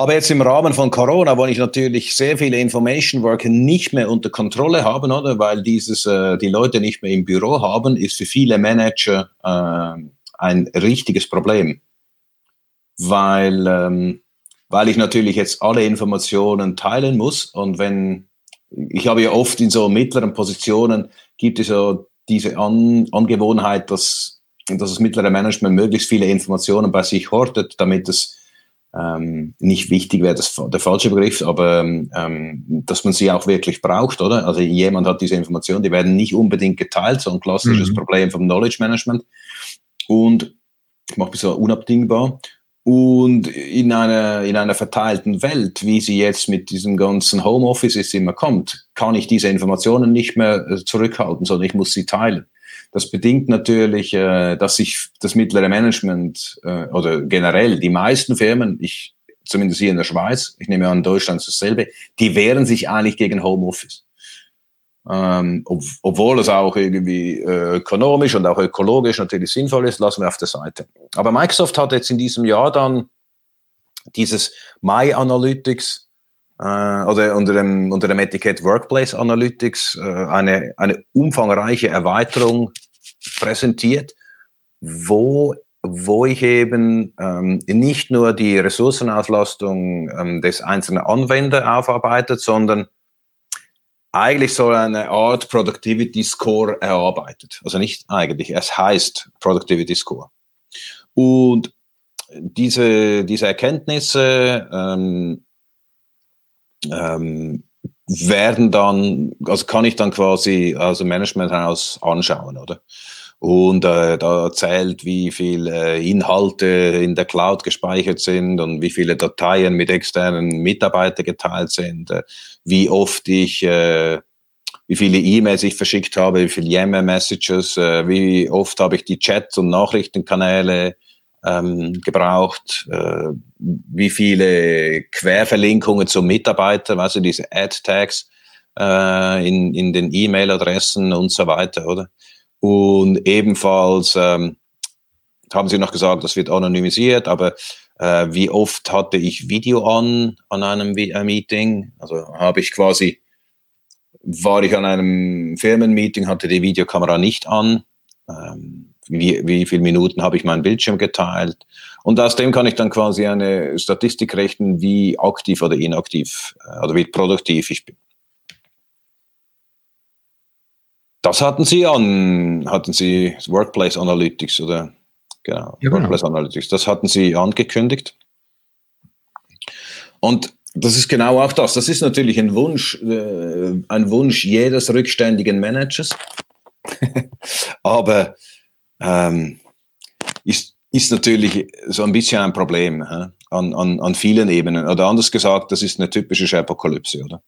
Aber jetzt im Rahmen von Corona, wo ich natürlich sehr viele Information Worker nicht mehr unter Kontrolle habe, oder? Weil dieses, äh, die Leute nicht mehr im Büro haben, ist für viele Manager äh, ein richtiges Problem. Weil, ähm, weil ich natürlich jetzt alle Informationen teilen muss und wenn, ich habe ja oft in so mittleren Positionen, gibt es so diese An Angewohnheit, dass, dass das mittlere Management möglichst viele Informationen bei sich hortet, damit es ähm, nicht wichtig wäre, das der falsche Begriff, aber ähm, dass man sie auch wirklich braucht, oder? Also jemand hat diese Informationen, die werden nicht unbedingt geteilt, so ein klassisches mhm. Problem vom Knowledge Management. Und ich mache mich so unabdingbar. Und in einer, in einer verteilten Welt, wie sie jetzt mit diesem ganzen Homeoffice immer kommt, kann ich diese Informationen nicht mehr äh, zurückhalten, sondern ich muss sie teilen. Das bedingt natürlich, äh, dass sich das mittlere Management äh, oder generell die meisten Firmen, ich zumindest hier in der Schweiz, ich nehme an, Deutschland dasselbe, die wehren sich eigentlich gegen Homeoffice. Ähm, ob, obwohl es auch irgendwie äh, ökonomisch und auch ökologisch natürlich sinnvoll ist, lassen wir auf der Seite. Aber Microsoft hat jetzt in diesem Jahr dann dieses My Analytics oder unter dem, unter dem Etikett Workplace Analytics äh, eine, eine umfangreiche Erweiterung präsentiert, wo wo ich eben ähm, nicht nur die Ressourcenauslastung ähm, des einzelnen Anwenders aufarbeitet, sondern eigentlich so eine Art Productivity Score erarbeitet. Also nicht eigentlich, es heißt Productivity Score. Und diese, diese Erkenntnisse ähm, ähm, werden dann, also kann ich dann quasi aus dem Management heraus anschauen, oder? und äh, da erzählt, wie viele äh, Inhalte in der Cloud gespeichert sind und wie viele Dateien mit externen Mitarbeitern geteilt sind, äh, wie oft ich, äh, wie viele E-Mails ich verschickt habe, wie viele Yammer-Messages, äh, wie oft habe ich die Chats und Nachrichtenkanäle ähm, gebraucht, äh, wie viele Querverlinkungen zum Mitarbeiter, also diese Ad-Tags äh, in, in den E-Mail-Adressen und so weiter, oder? Und ebenfalls ähm, haben Sie noch gesagt, das wird anonymisiert, aber äh, wie oft hatte ich Video an an einem äh, Meeting? Also habe ich quasi, war ich an einem Firmenmeeting, hatte die Videokamera nicht an. Ähm, wie, wie viele Minuten habe ich meinen Bildschirm geteilt? Und aus dem kann ich dann quasi eine Statistik rechnen, wie aktiv oder inaktiv äh, oder wie produktiv ich bin. Das hatten Sie an, hatten Sie Workplace Analytics oder genau, ja, genau. Workplace Analytics, das hatten Sie angekündigt. Und das ist genau auch das. Das ist natürlich ein Wunsch, äh, ein Wunsch jedes rückständigen Managers. Aber ähm, ist, ist natürlich so ein bisschen ein Problem hä? an, an, an vielen Ebenen. Oder anders gesagt, das ist eine typische Apokalypse, oder?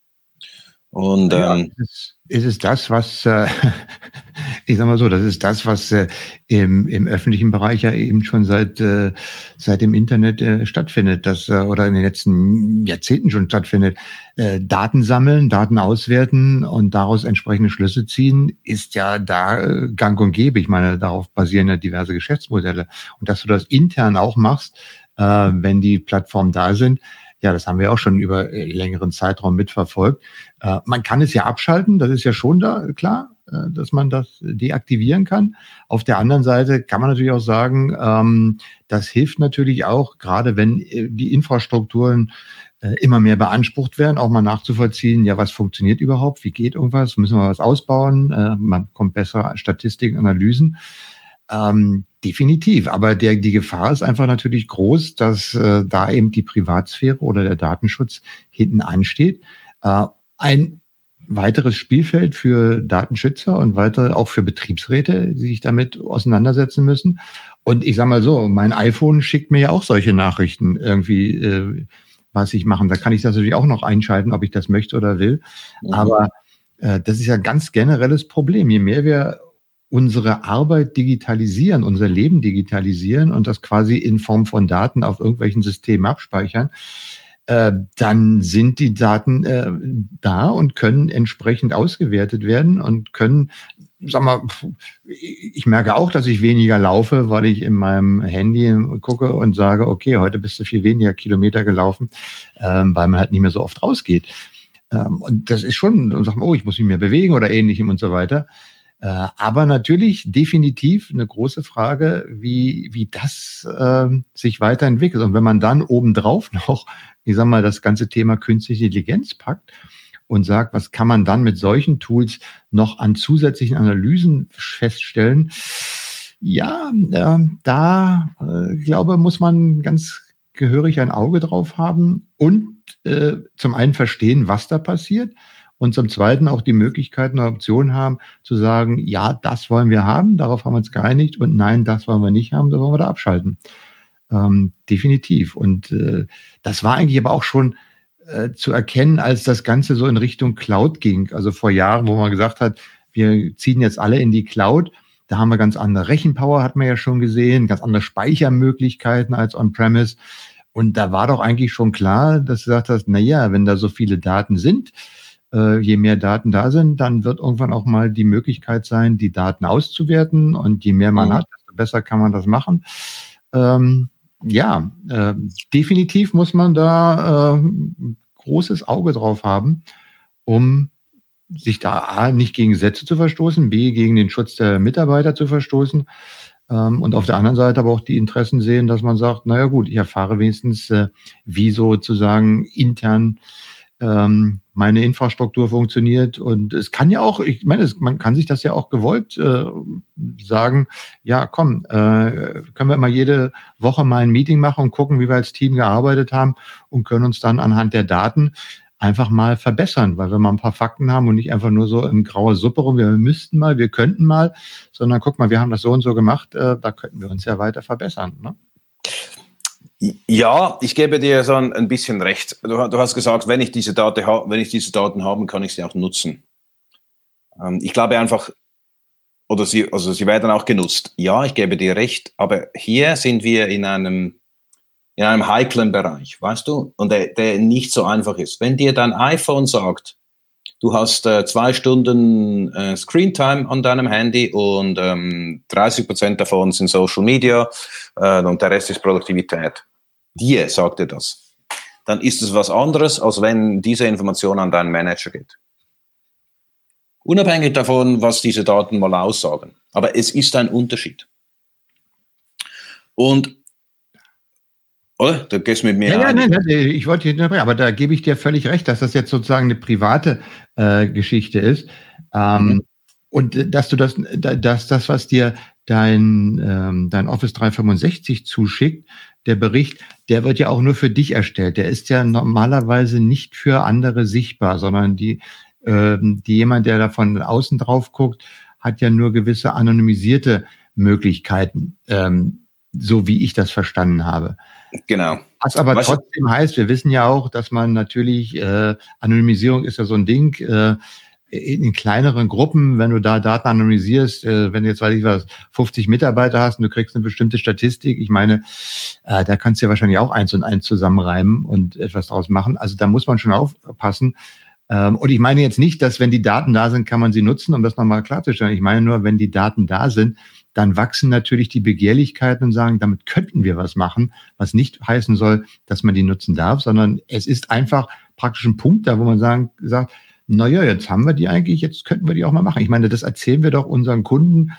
Und ja, ähm, ist, ist es das, was äh, ich sag mal so, das ist das, was äh, im, im öffentlichen Bereich ja eben schon seit äh, seit dem Internet äh, stattfindet, das äh, oder in den letzten Jahrzehnten schon stattfindet. Äh, Daten sammeln, Daten auswerten und daraus entsprechende Schlüsse ziehen, ist ja da äh, gang und gäbe. Ich meine, darauf basieren ja diverse Geschäftsmodelle. Und dass du das intern auch machst, äh, wenn die Plattformen da sind, ja, das haben wir auch schon über äh, längeren Zeitraum mitverfolgt. Äh, man kann es ja abschalten, das ist ja schon da klar, äh, dass man das deaktivieren kann. Auf der anderen Seite kann man natürlich auch sagen, ähm, das hilft natürlich auch, gerade wenn äh, die Infrastrukturen äh, immer mehr beansprucht werden, auch mal nachzuvollziehen, ja, was funktioniert überhaupt, wie geht irgendwas, müssen wir was ausbauen, äh, man kommt besser Statistiken, Analysen. Ähm, definitiv. Aber der, die Gefahr ist einfach natürlich groß, dass äh, da eben die Privatsphäre oder der Datenschutz hinten ansteht. Äh, ein weiteres Spielfeld für Datenschützer und weiter auch für Betriebsräte, die sich damit auseinandersetzen müssen. Und ich sage mal so, mein iPhone schickt mir ja auch solche Nachrichten irgendwie, äh, was ich machen. Da kann ich das natürlich auch noch einschalten, ob ich das möchte oder will. Mhm. Aber äh, das ist ja ein ganz generelles Problem. Je mehr wir unsere Arbeit digitalisieren, unser Leben digitalisieren und das quasi in Form von Daten auf irgendwelchen Systemen abspeichern, äh, dann sind die Daten äh, da und können entsprechend ausgewertet werden und können, sag mal, ich merke auch, dass ich weniger laufe, weil ich in meinem Handy gucke und sage, okay, heute bist du viel weniger Kilometer gelaufen, ähm, weil man halt nicht mehr so oft rausgeht. Ähm, und das ist schon, sag mal, oh, ich muss mich mehr bewegen oder ähnlichem und so weiter. Äh, aber natürlich definitiv eine große Frage, wie, wie das äh, sich weiterentwickelt. Und wenn man dann obendrauf noch, ich sag mal, das ganze Thema künstliche Intelligenz packt und sagt, was kann man dann mit solchen Tools noch an zusätzlichen Analysen feststellen? Ja, äh, da äh, glaube muss man ganz gehörig ein Auge drauf haben und äh, zum einen verstehen, was da passiert und zum Zweiten auch die Möglichkeiten und Optionen haben, zu sagen, ja, das wollen wir haben, darauf haben wir uns geeinigt und nein, das wollen wir nicht haben, da wollen wir da abschalten. Ähm, definitiv. Und äh, das war eigentlich aber auch schon äh, zu erkennen, als das Ganze so in Richtung Cloud ging. Also vor Jahren, wo man gesagt hat, wir ziehen jetzt alle in die Cloud. Da haben wir ganz andere Rechenpower, hat man ja schon gesehen, ganz andere Speichermöglichkeiten als on-premise. Und da war doch eigentlich schon klar, dass du gesagt hast, na ja, wenn da so viele Daten sind, äh, je mehr Daten da sind, dann wird irgendwann auch mal die Möglichkeit sein, die Daten auszuwerten. Und je mehr man mhm. hat, desto besser kann man das machen. Ähm, ja, äh, definitiv muss man da äh, großes Auge drauf haben, um sich da A, nicht gegen Gesetze zu verstoßen, B, gegen den Schutz der Mitarbeiter zu verstoßen. Ähm, und auf der anderen Seite aber auch die Interessen sehen, dass man sagt, naja gut, ich erfahre wenigstens, äh, wie sozusagen intern ähm, meine Infrastruktur funktioniert. Und es kann ja auch, ich meine, es, man kann sich das ja auch gewollt äh, sagen, ja, komm, äh, können wir mal jede Woche mal ein Meeting machen und gucken, wie wir als Team gearbeitet haben und können uns dann anhand der Daten einfach mal verbessern, weil wir mal ein paar Fakten haben und nicht einfach nur so in grauer Suppe rum, wir müssten mal, wir könnten mal, sondern guck mal, wir haben das so und so gemacht, äh, da könnten wir uns ja weiter verbessern. Ne? Ja, ich gebe dir so ein, ein bisschen recht. Du, du, hast gesagt, wenn ich diese Daten habe, wenn ich diese Daten habe, kann ich sie auch nutzen. Ähm, ich glaube einfach, oder sie, also sie werden auch genutzt. Ja, ich gebe dir recht, aber hier sind wir in einem, in einem heiklen Bereich, weißt du, und der, der nicht so einfach ist. Wenn dir dein iPhone sagt, du hast äh, zwei Stunden äh, Screentime an deinem Handy und ähm, 30 Prozent davon sind Social Media äh, und der Rest ist Produktivität. Dir sagt er das. Dann ist es was anderes, als wenn diese Information an deinen Manager geht. Unabhängig davon, was diese Daten mal aussagen. Aber es ist ein Unterschied. Und oder? Du gehst mit mir. Ja, ja nein, nein, ich wollte hier aber da gebe ich dir völlig recht, dass das jetzt sozusagen eine private äh, Geschichte ist. Ähm, mhm. Und dass du das, dass das, was dir dein, ähm, dein Office 365 zuschickt, der Bericht, der wird ja auch nur für dich erstellt. Der ist ja normalerweise nicht für andere sichtbar, sondern die, ähm, die jemand, der da von außen drauf guckt, hat ja nur gewisse anonymisierte Möglichkeiten, ähm, so wie ich das verstanden habe. Genau. Was aber Was trotzdem heißt, wir wissen ja auch, dass man natürlich, äh, Anonymisierung ist ja so ein Ding, äh, in, in kleineren Gruppen, wenn du da Daten anonymisierst, äh, wenn du jetzt, weiß ich was, 50 Mitarbeiter hast und du kriegst eine bestimmte Statistik, ich meine, äh, da kannst du ja wahrscheinlich auch eins und eins zusammenreimen und etwas draus machen. Also da muss man schon aufpassen. Ähm, und ich meine jetzt nicht, dass wenn die Daten da sind, kann man sie nutzen, um das nochmal klarzustellen. Ich meine nur, wenn die Daten da sind, dann wachsen natürlich die Begehrlichkeiten und sagen, damit könnten wir was machen, was nicht heißen soll, dass man die nutzen darf, sondern es ist einfach praktisch ein Punkt da, wo man sagen, sagt, naja, jetzt haben wir die eigentlich, jetzt könnten wir die auch mal machen. Ich meine, das erzählen wir doch unseren Kunden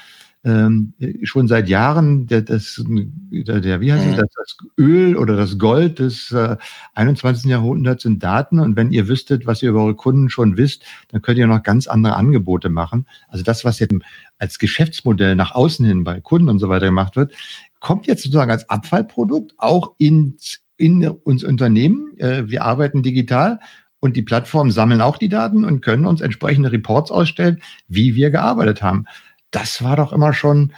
ähm, schon seit Jahren. Der, das, der, der wie heißt mhm. das, das Öl oder das Gold des äh, 21. Jahrhunderts sind Daten. Und wenn ihr wüsstet, was ihr über eure Kunden schon wisst, dann könnt ihr noch ganz andere Angebote machen. Also das, was jetzt als Geschäftsmodell nach außen hin bei Kunden und so weiter gemacht wird, kommt jetzt sozusagen als Abfallprodukt auch ins in uns Unternehmen. Äh, wir arbeiten digital und die Plattformen sammeln auch die Daten und können uns entsprechende Reports ausstellen, wie wir gearbeitet haben. Das war doch immer schon,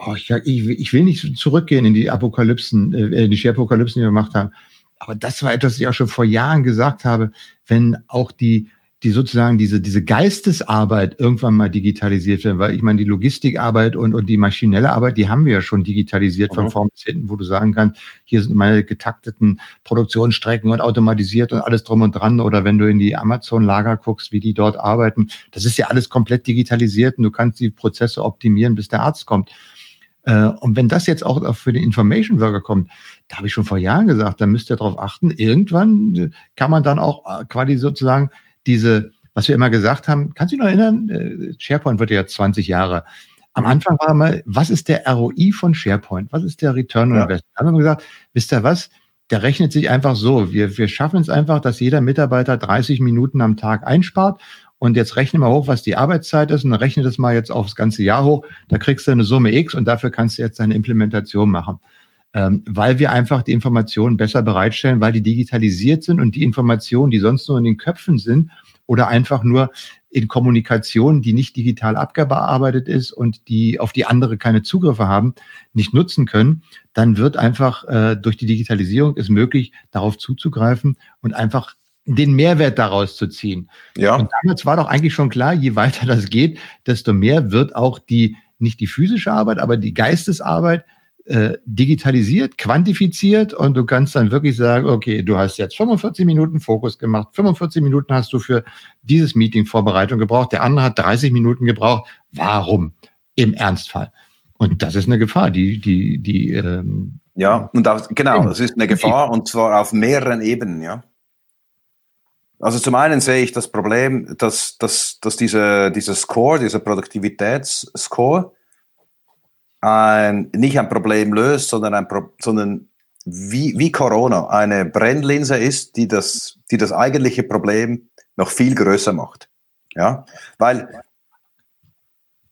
oh, ich, ich, ich, will nicht zurückgehen in die Apokalypsen, äh, die Apokalypsen, die wir gemacht haben. Aber das war etwas, was ich auch schon vor Jahren gesagt habe, wenn auch die die sozusagen diese, diese Geistesarbeit irgendwann mal digitalisiert werden, weil ich meine, die Logistikarbeit und, und die maschinelle Arbeit, die haben wir ja schon digitalisiert mhm. von vorn bis hinten, wo du sagen kannst, hier sind meine getakteten Produktionsstrecken und automatisiert und alles drum und dran. Oder wenn du in die Amazon-Lager guckst, wie die dort arbeiten, das ist ja alles komplett digitalisiert und du kannst die Prozesse optimieren, bis der Arzt kommt. Äh, und wenn das jetzt auch für den Information Worker kommt, da habe ich schon vor Jahren gesagt, da müsst ihr darauf achten, irgendwann kann man dann auch äh, quasi sozusagen diese, was wir immer gesagt haben, kannst du dich noch erinnern? Äh, SharePoint wird ja 20 Jahre. Am mhm. Anfang war mal, was ist der ROI von SharePoint? Was ist der Return on ja. Investment? Da haben wir gesagt, wisst ihr was? Der rechnet sich einfach so. Wir, wir schaffen es einfach, dass jeder Mitarbeiter 30 Minuten am Tag einspart. Und jetzt rechne mal hoch, was die Arbeitszeit ist und dann rechne das mal jetzt aufs ganze Jahr hoch. Da kriegst du eine Summe X und dafür kannst du jetzt deine Implementation machen. Ähm, weil wir einfach die Informationen besser bereitstellen, weil die digitalisiert sind und die Informationen, die sonst nur in den Köpfen sind oder einfach nur in Kommunikation, die nicht digital abgearbeitet ist und die auf die andere keine Zugriffe haben, nicht nutzen können, dann wird einfach äh, durch die Digitalisierung es möglich, darauf zuzugreifen und einfach den Mehrwert daraus zu ziehen. Ja. Und damals war doch eigentlich schon klar, je weiter das geht, desto mehr wird auch die, nicht die physische Arbeit, aber die Geistesarbeit äh, digitalisiert, quantifiziert und du kannst dann wirklich sagen, okay, du hast jetzt 45 Minuten Fokus gemacht, 45 Minuten hast du für dieses Meeting Vorbereitung gebraucht, der andere hat 30 Minuten gebraucht. Warum? Im Ernstfall. Und das ist eine Gefahr, die, die, die. Ähm, ja, und auch, genau, das ist eine Gefahr und zwar auf mehreren Ebenen, ja. Also zum einen sehe ich das Problem, dass, dass, dass diese, dieser Score, dieser Produktivitätsscore, ein, nicht ein Problem löst, sondern, ein Pro sondern wie, wie Corona eine Brennlinse ist, die das, die das eigentliche Problem noch viel größer macht. Ja, weil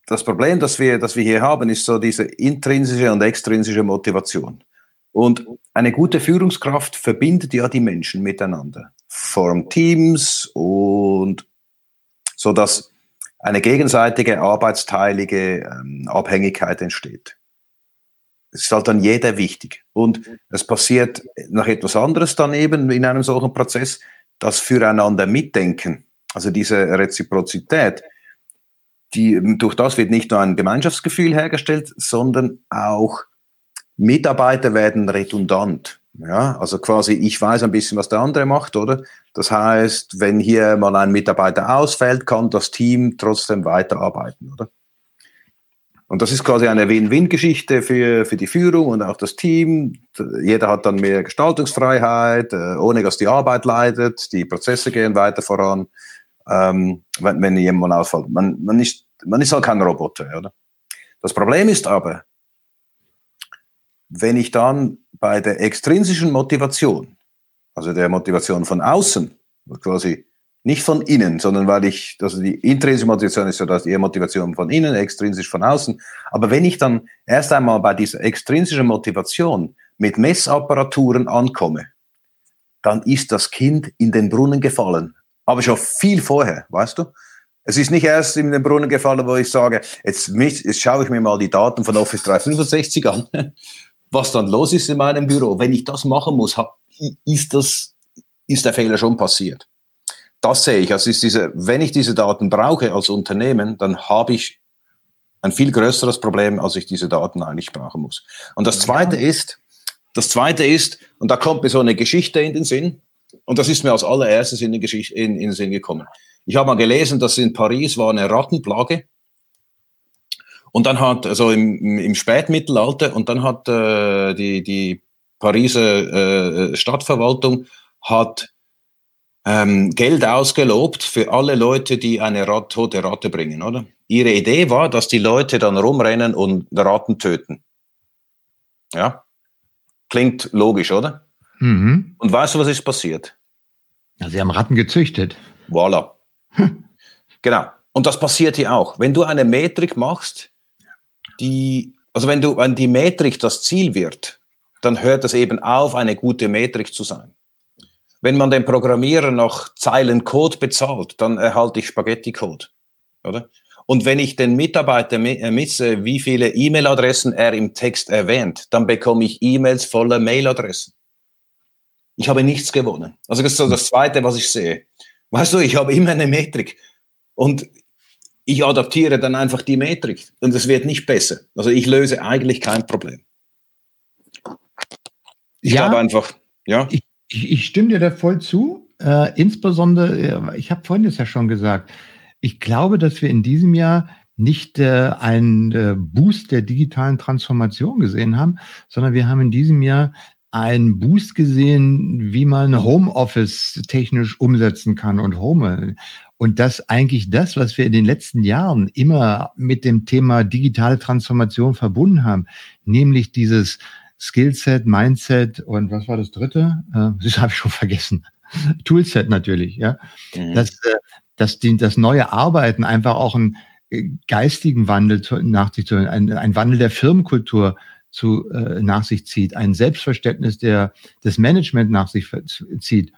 das Problem, das wir, das wir hier haben, ist so diese intrinsische und extrinsische Motivation. Und eine gute Führungskraft verbindet ja die Menschen miteinander. Form Teams und so dass eine gegenseitige arbeitsteilige ähm, Abhängigkeit entsteht. Es ist halt dann jeder wichtig. Und es passiert noch etwas anderes daneben in einem solchen Prozess, das Füreinander mitdenken, also diese Reziprozität, die, durch das wird nicht nur ein Gemeinschaftsgefühl hergestellt, sondern auch Mitarbeiter werden redundant. Ja, also quasi, ich weiß ein bisschen, was der andere macht, oder? Das heißt, wenn hier mal ein Mitarbeiter ausfällt, kann das Team trotzdem weiterarbeiten, oder? Und das ist quasi eine Win-Win-Geschichte für, für die Führung und auch das Team. Jeder hat dann mehr Gestaltungsfreiheit, äh, ohne dass die Arbeit leidet, die Prozesse gehen weiter voran, ähm, wenn, wenn jemand ausfällt. Man, man, ist, man ist halt kein Roboter, oder? Das Problem ist aber, wenn ich dann bei der extrinsischen Motivation, also der Motivation von außen, quasi nicht von innen, sondern weil ich, also die intrinsische Motivation ist ja das die Motivation von innen, extrinsisch von außen. Aber wenn ich dann erst einmal bei dieser extrinsischen Motivation mit Messapparaturen ankomme, dann ist das Kind in den Brunnen gefallen. Aber schon viel vorher, weißt du? Es ist nicht erst in den Brunnen gefallen, wo ich sage, jetzt, jetzt schaue ich mir mal die Daten von Office 365 an, was dann los ist in meinem Büro. Wenn ich das machen muss, ist das, ist der Fehler schon passiert das sehe ich. Also ist diese, wenn ich diese Daten brauche als Unternehmen, dann habe ich ein viel größeres Problem, als ich diese Daten eigentlich brauchen muss. Und das zweite ist, das zweite ist, und da kommt mir so eine Geschichte in den Sinn, und das ist mir als allererstes in den, Geschichte, in, in den Sinn gekommen. Ich habe mal gelesen, dass in Paris war eine Rattenplage. Und dann hat, also im, im Spätmittelalter, und dann hat äh, die, die Pariser äh, Stadtverwaltung hat ähm, Geld ausgelobt für alle Leute, die eine Rat, tote Ratte bringen, oder? Ihre Idee war, dass die Leute dann rumrennen und Ratten töten. Ja? Klingt logisch, oder? Mhm. Und weißt du, was ist passiert? Ja, sie haben Ratten gezüchtet. Voilà. genau. Und das passiert hier auch. Wenn du eine Metrik machst, die, also wenn du, wenn die Metrik das Ziel wird, dann hört das eben auf, eine gute Metrik zu sein. Wenn man den Programmierer noch Zeilen Code bezahlt, dann erhalte ich Spaghetti-Code, oder? Und wenn ich den Mitarbeiter äh, misse, wie viele E-Mail-Adressen er im Text erwähnt, dann bekomme ich E-Mails voller Mail-Adressen. Ich habe nichts gewonnen. Also das ist so das Zweite, was ich sehe. Weißt du, ich habe immer eine Metrik und ich adaptiere dann einfach die Metrik und es wird nicht besser. Also ich löse eigentlich kein Problem. Ich ja, glaube einfach, ja. Ich, ich, ich stimme dir da voll zu. Äh, insbesondere, äh, ich habe vorhin das ja schon gesagt, ich glaube, dass wir in diesem Jahr nicht äh, einen äh, Boost der digitalen Transformation gesehen haben, sondern wir haben in diesem Jahr einen Boost gesehen, wie man Homeoffice technisch umsetzen kann und Home. Und das eigentlich das, was wir in den letzten Jahren immer mit dem Thema digitale Transformation verbunden haben, nämlich dieses Skillset, Mindset und was war das dritte? Äh, das habe ich schon vergessen. Toolset natürlich, ja. Mhm. Dass, äh, dass die, das neue Arbeiten einfach auch einen äh, geistigen Wandel nach sich zu, ein, ein Wandel der Firmenkultur zu, äh, nach sich zieht, ein Selbstverständnis der, des Management nach sich zieht,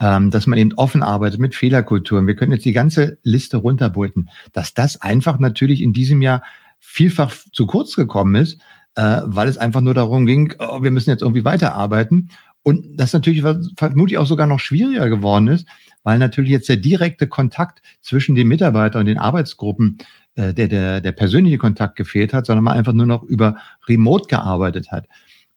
ähm, dass man eben offen arbeitet mit Fehlerkulturen. Wir können jetzt die ganze Liste runterbulten, dass das einfach natürlich in diesem Jahr vielfach zu kurz gekommen ist, äh, weil es einfach nur darum ging, oh, wir müssen jetzt irgendwie weiterarbeiten. Und das natürlich vermutlich auch sogar noch schwieriger geworden ist, weil natürlich jetzt der direkte Kontakt zwischen den Mitarbeitern und den Arbeitsgruppen, äh, der, der, der persönliche Kontakt gefehlt hat, sondern man einfach nur noch über Remote gearbeitet hat.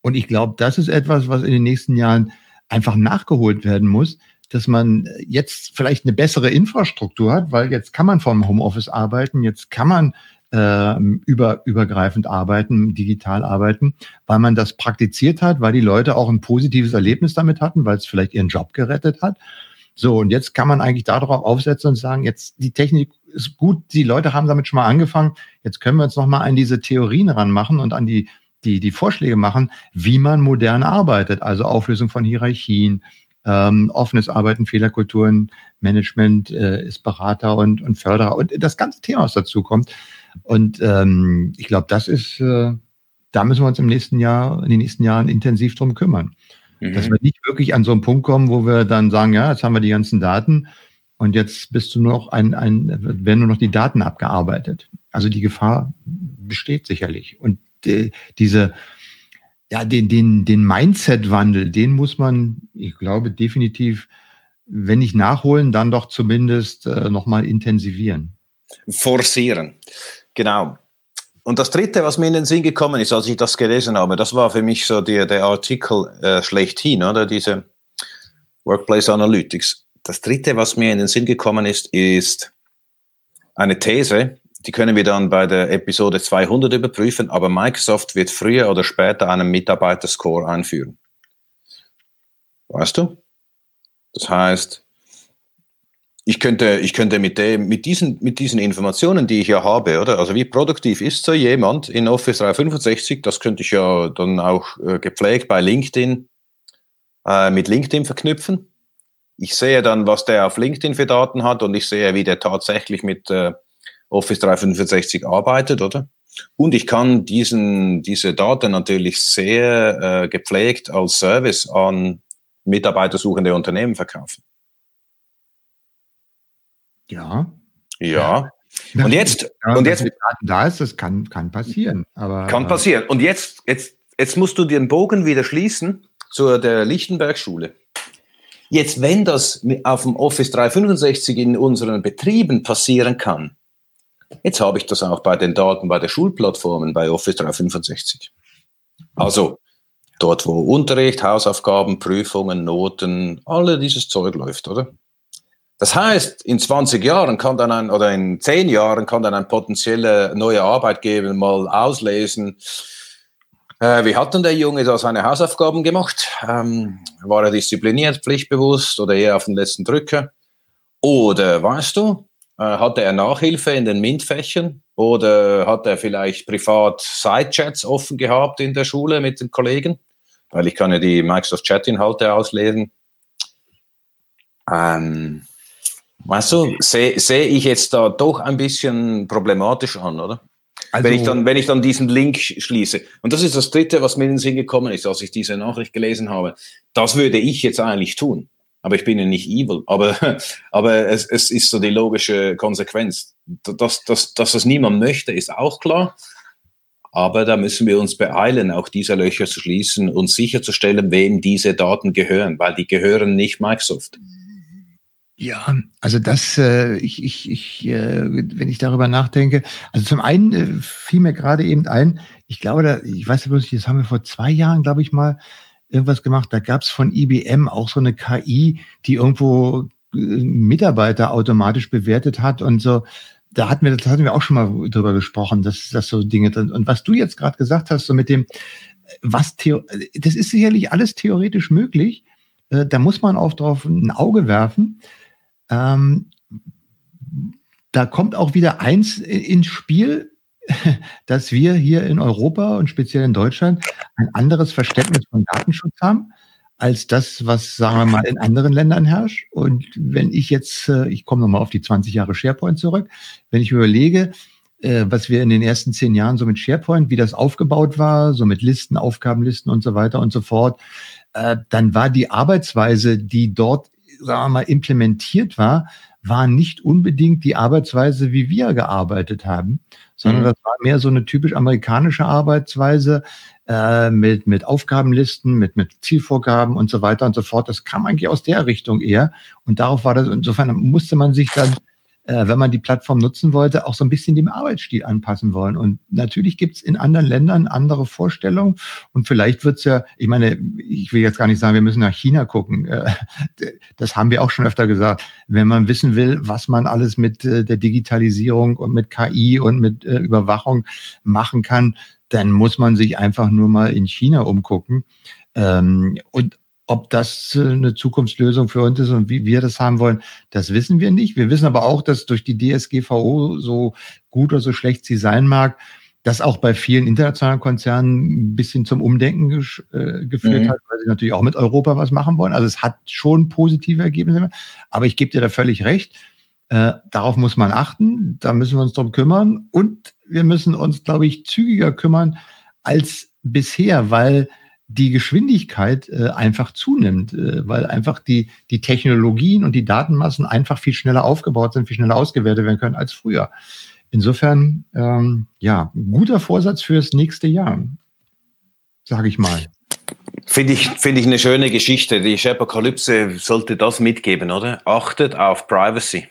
Und ich glaube, das ist etwas, was in den nächsten Jahren einfach nachgeholt werden muss, dass man jetzt vielleicht eine bessere Infrastruktur hat, weil jetzt kann man vom Homeoffice arbeiten, jetzt kann man äh, über, übergreifend arbeiten, digital arbeiten, weil man das praktiziert hat, weil die Leute auch ein positives Erlebnis damit hatten, weil es vielleicht ihren Job gerettet hat. So, und jetzt kann man eigentlich darauf aufsetzen und sagen, jetzt die Technik ist gut, die Leute haben damit schon mal angefangen, jetzt können wir uns noch mal an diese Theorien ranmachen und an die, die, die Vorschläge machen, wie man modern arbeitet, also Auflösung von Hierarchien, ähm, offenes Arbeiten, Fehlerkulturen, Management äh, ist Berater und, und Förderer und das ganze Thema, was dazu kommt. Und ähm, ich glaube, das ist, äh, da müssen wir uns im nächsten Jahr, in den nächsten Jahren intensiv drum kümmern. Mhm. Dass wir nicht wirklich an so einen Punkt kommen, wo wir dann sagen, ja, jetzt haben wir die ganzen Daten und jetzt bist du nur noch ein, ein, werden nur noch die Daten abgearbeitet. Also die Gefahr besteht sicherlich. Und die, diese, ja, den, den, den Mindset-Wandel, den muss man, ich glaube, definitiv, wenn nicht nachholen, dann doch zumindest äh, nochmal intensivieren. Forcieren. Genau. Und das Dritte, was mir in den Sinn gekommen ist, als ich das gelesen habe, das war für mich so die, der Artikel äh, schlechthin, oder diese Workplace Analytics. Das Dritte, was mir in den Sinn gekommen ist, ist eine These, die können wir dann bei der Episode 200 überprüfen, aber Microsoft wird früher oder später einen Mitarbeiterscore einführen. Weißt du? Das heißt, ich könnte, ich könnte mit, dem, mit, diesen, mit diesen Informationen, die ich ja habe, oder? Also wie produktiv ist so jemand in Office 365? Das könnte ich ja dann auch äh, gepflegt bei LinkedIn äh, mit LinkedIn verknüpfen. Ich sehe dann, was der auf LinkedIn für Daten hat und ich sehe, wie der tatsächlich mit äh, Office 365 arbeitet, oder? Und ich kann diesen, diese Daten natürlich sehr äh, gepflegt als Service an mitarbeitersuchende Unternehmen verkaufen. Ja. Ja. Und jetzt, ja, und jetzt, da ist, das kann, kann passieren. Aber, kann passieren. Und jetzt, jetzt, jetzt musst du den Bogen wieder schließen zur der Lichtenberg-Schule. Jetzt, wenn das auf dem Office 365 in unseren Betrieben passieren kann, jetzt habe ich das auch bei den Daten bei der Schulplattformen bei Office 365. Also dort, wo Unterricht, Hausaufgaben, Prüfungen, Noten, alle dieses Zeug läuft, oder? Das heißt, in 20 Jahren kann dann ein, oder in 10 Jahren kann dann ein potenzieller neuer Arbeitgeber mal auslesen, äh, wie hat denn der Junge da seine Hausaufgaben gemacht? Ähm, war er diszipliniert, pflichtbewusst oder eher auf den letzten Drücker? Oder, weißt du, äh, hatte er Nachhilfe in den MINT-Fächern? Oder hat er vielleicht privat Sidechats offen gehabt in der Schule mit den Kollegen? Weil ich kann ja die Microsoft Chat-Inhalte auslesen. Ähm, Weißt du, sehe seh ich jetzt da doch ein bisschen problematisch an, oder? Also, wenn, ich dann, wenn ich dann diesen Link schließe. Und das ist das Dritte, was mir in den Sinn gekommen ist, als ich diese Nachricht gelesen habe. Das würde ich jetzt eigentlich tun. Aber ich bin ja nicht evil. Aber, aber es, es ist so die logische Konsequenz. Dass, dass, dass das niemand möchte, ist auch klar. Aber da müssen wir uns beeilen, auch diese Löcher zu schließen und sicherzustellen, wem diese Daten gehören, weil die gehören nicht Microsoft. Ja, also das, äh, ich, ich, ich, äh, wenn ich darüber nachdenke, also zum einen äh, fiel mir gerade eben ein, ich glaube, da, ich weiß bloß, das haben wir vor zwei Jahren, glaube ich mal, irgendwas gemacht. Da gab es von IBM auch so eine KI, die irgendwo äh, Mitarbeiter automatisch bewertet hat und so. Da hatten wir, das hatten wir auch schon mal drüber gesprochen, dass das so Dinge drin. Und was du jetzt gerade gesagt hast, so mit dem, was Theo, das ist sicherlich alles theoretisch möglich. Äh, da muss man auch drauf ein Auge werfen. Ähm, da kommt auch wieder eins ins Spiel, dass wir hier in Europa und speziell in Deutschland ein anderes Verständnis von Datenschutz haben als das, was, sagen wir mal, in anderen Ländern herrscht. Und wenn ich jetzt, äh, ich komme nochmal auf die 20 Jahre SharePoint zurück, wenn ich überlege, äh, was wir in den ersten zehn Jahren so mit SharePoint, wie das aufgebaut war, so mit Listen, Aufgabenlisten und so weiter und so fort, äh, dann war die Arbeitsweise, die dort sagen wir mal, implementiert war, war nicht unbedingt die Arbeitsweise, wie wir gearbeitet haben, sondern mhm. das war mehr so eine typisch amerikanische Arbeitsweise äh, mit, mit Aufgabenlisten, mit, mit Zielvorgaben und so weiter und so fort. Das kam eigentlich aus der Richtung eher. Und darauf war das, insofern musste man sich dann äh, wenn man die Plattform nutzen wollte, auch so ein bisschen dem Arbeitsstil anpassen wollen. Und natürlich gibt es in anderen Ländern andere Vorstellungen. Und vielleicht wird es ja, ich meine, ich will jetzt gar nicht sagen, wir müssen nach China gucken. Äh, das haben wir auch schon öfter gesagt. Wenn man wissen will, was man alles mit äh, der Digitalisierung und mit KI und mit äh, Überwachung machen kann, dann muss man sich einfach nur mal in China umgucken. Ähm, und ob das äh, eine Zukunftslösung für uns ist und wie wir das haben wollen, das wissen wir nicht. Wir wissen aber auch, dass durch die DSGVO so gut oder so schlecht sie sein mag, das auch bei vielen internationalen Konzernen ein bisschen zum Umdenken äh, geführt mhm. hat, weil sie natürlich auch mit Europa was machen wollen. Also es hat schon positive Ergebnisse, aber ich gebe dir da völlig recht. Äh, darauf muss man achten, da müssen wir uns drum kümmern und wir müssen uns, glaube ich, zügiger kümmern als bisher, weil die Geschwindigkeit äh, einfach zunimmt, äh, weil einfach die, die Technologien und die Datenmassen einfach viel schneller aufgebaut sind, viel schneller ausgewertet werden können als früher. Insofern, ähm, ja, guter Vorsatz fürs nächste Jahr, sage ich mal. Finde ich, finde ich eine schöne Geschichte. Die Apokalypse sollte das mitgeben, oder? Achtet auf Privacy.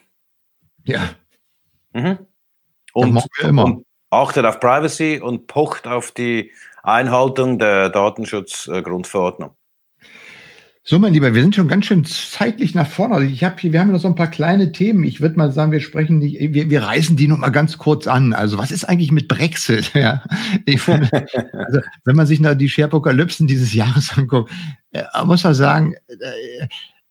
Ja. Mhm. Und, und, achtet auf Privacy und pocht auf die Einhaltung der Datenschutzgrundverordnung. So, mein Lieber, wir sind schon ganz schön zeitlich nach vorne. Also ich habe hier, wir haben noch so ein paar kleine Themen. Ich würde mal sagen, wir sprechen nicht, wir, wir reißen die noch mal ganz kurz an. Also, was ist eigentlich mit Brexit? Ja, also, wenn man sich nach die Sharepokalypsen dieses Jahres anguckt, äh, muss man sagen, äh,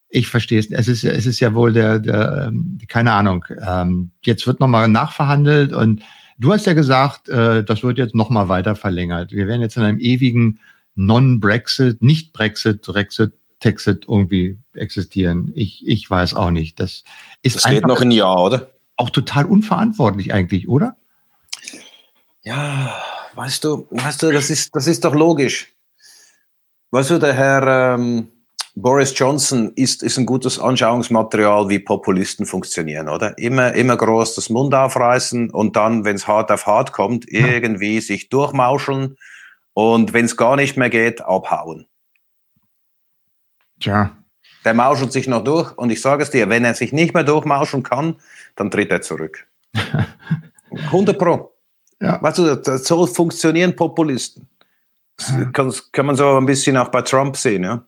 ich verstehe es. Es ist, es ist ja wohl der, der ähm, keine Ahnung. Ähm, jetzt wird noch mal nachverhandelt und du hast ja gesagt, äh, das wird jetzt noch mal weiter verlängert. Wir werden jetzt in einem ewigen Non-Brexit, nicht Brexit, Brexit Texit irgendwie existieren. Ich, ich weiß auch nicht. Das ist das geht noch ein Jahr, oder? Auch total unverantwortlich eigentlich, oder? Ja, weißt du, weißt du, das ist, das ist doch logisch. Weißt du, der Herr ähm, Boris Johnson ist, ist ein gutes Anschauungsmaterial, wie Populisten funktionieren, oder? Immer, immer groß das Mund aufreißen und dann, wenn es hart auf hart kommt, irgendwie sich durchmauscheln und wenn es gar nicht mehr geht, abhauen. Tja. Der mauschelt sich noch durch und ich sage es dir, wenn er sich nicht mehr durchmauscheln kann, dann tritt er zurück. 100 Pro. Ja. Weißt du, so funktionieren Populisten. Das kann, man so ein bisschen auch bei Trump sehen, ja.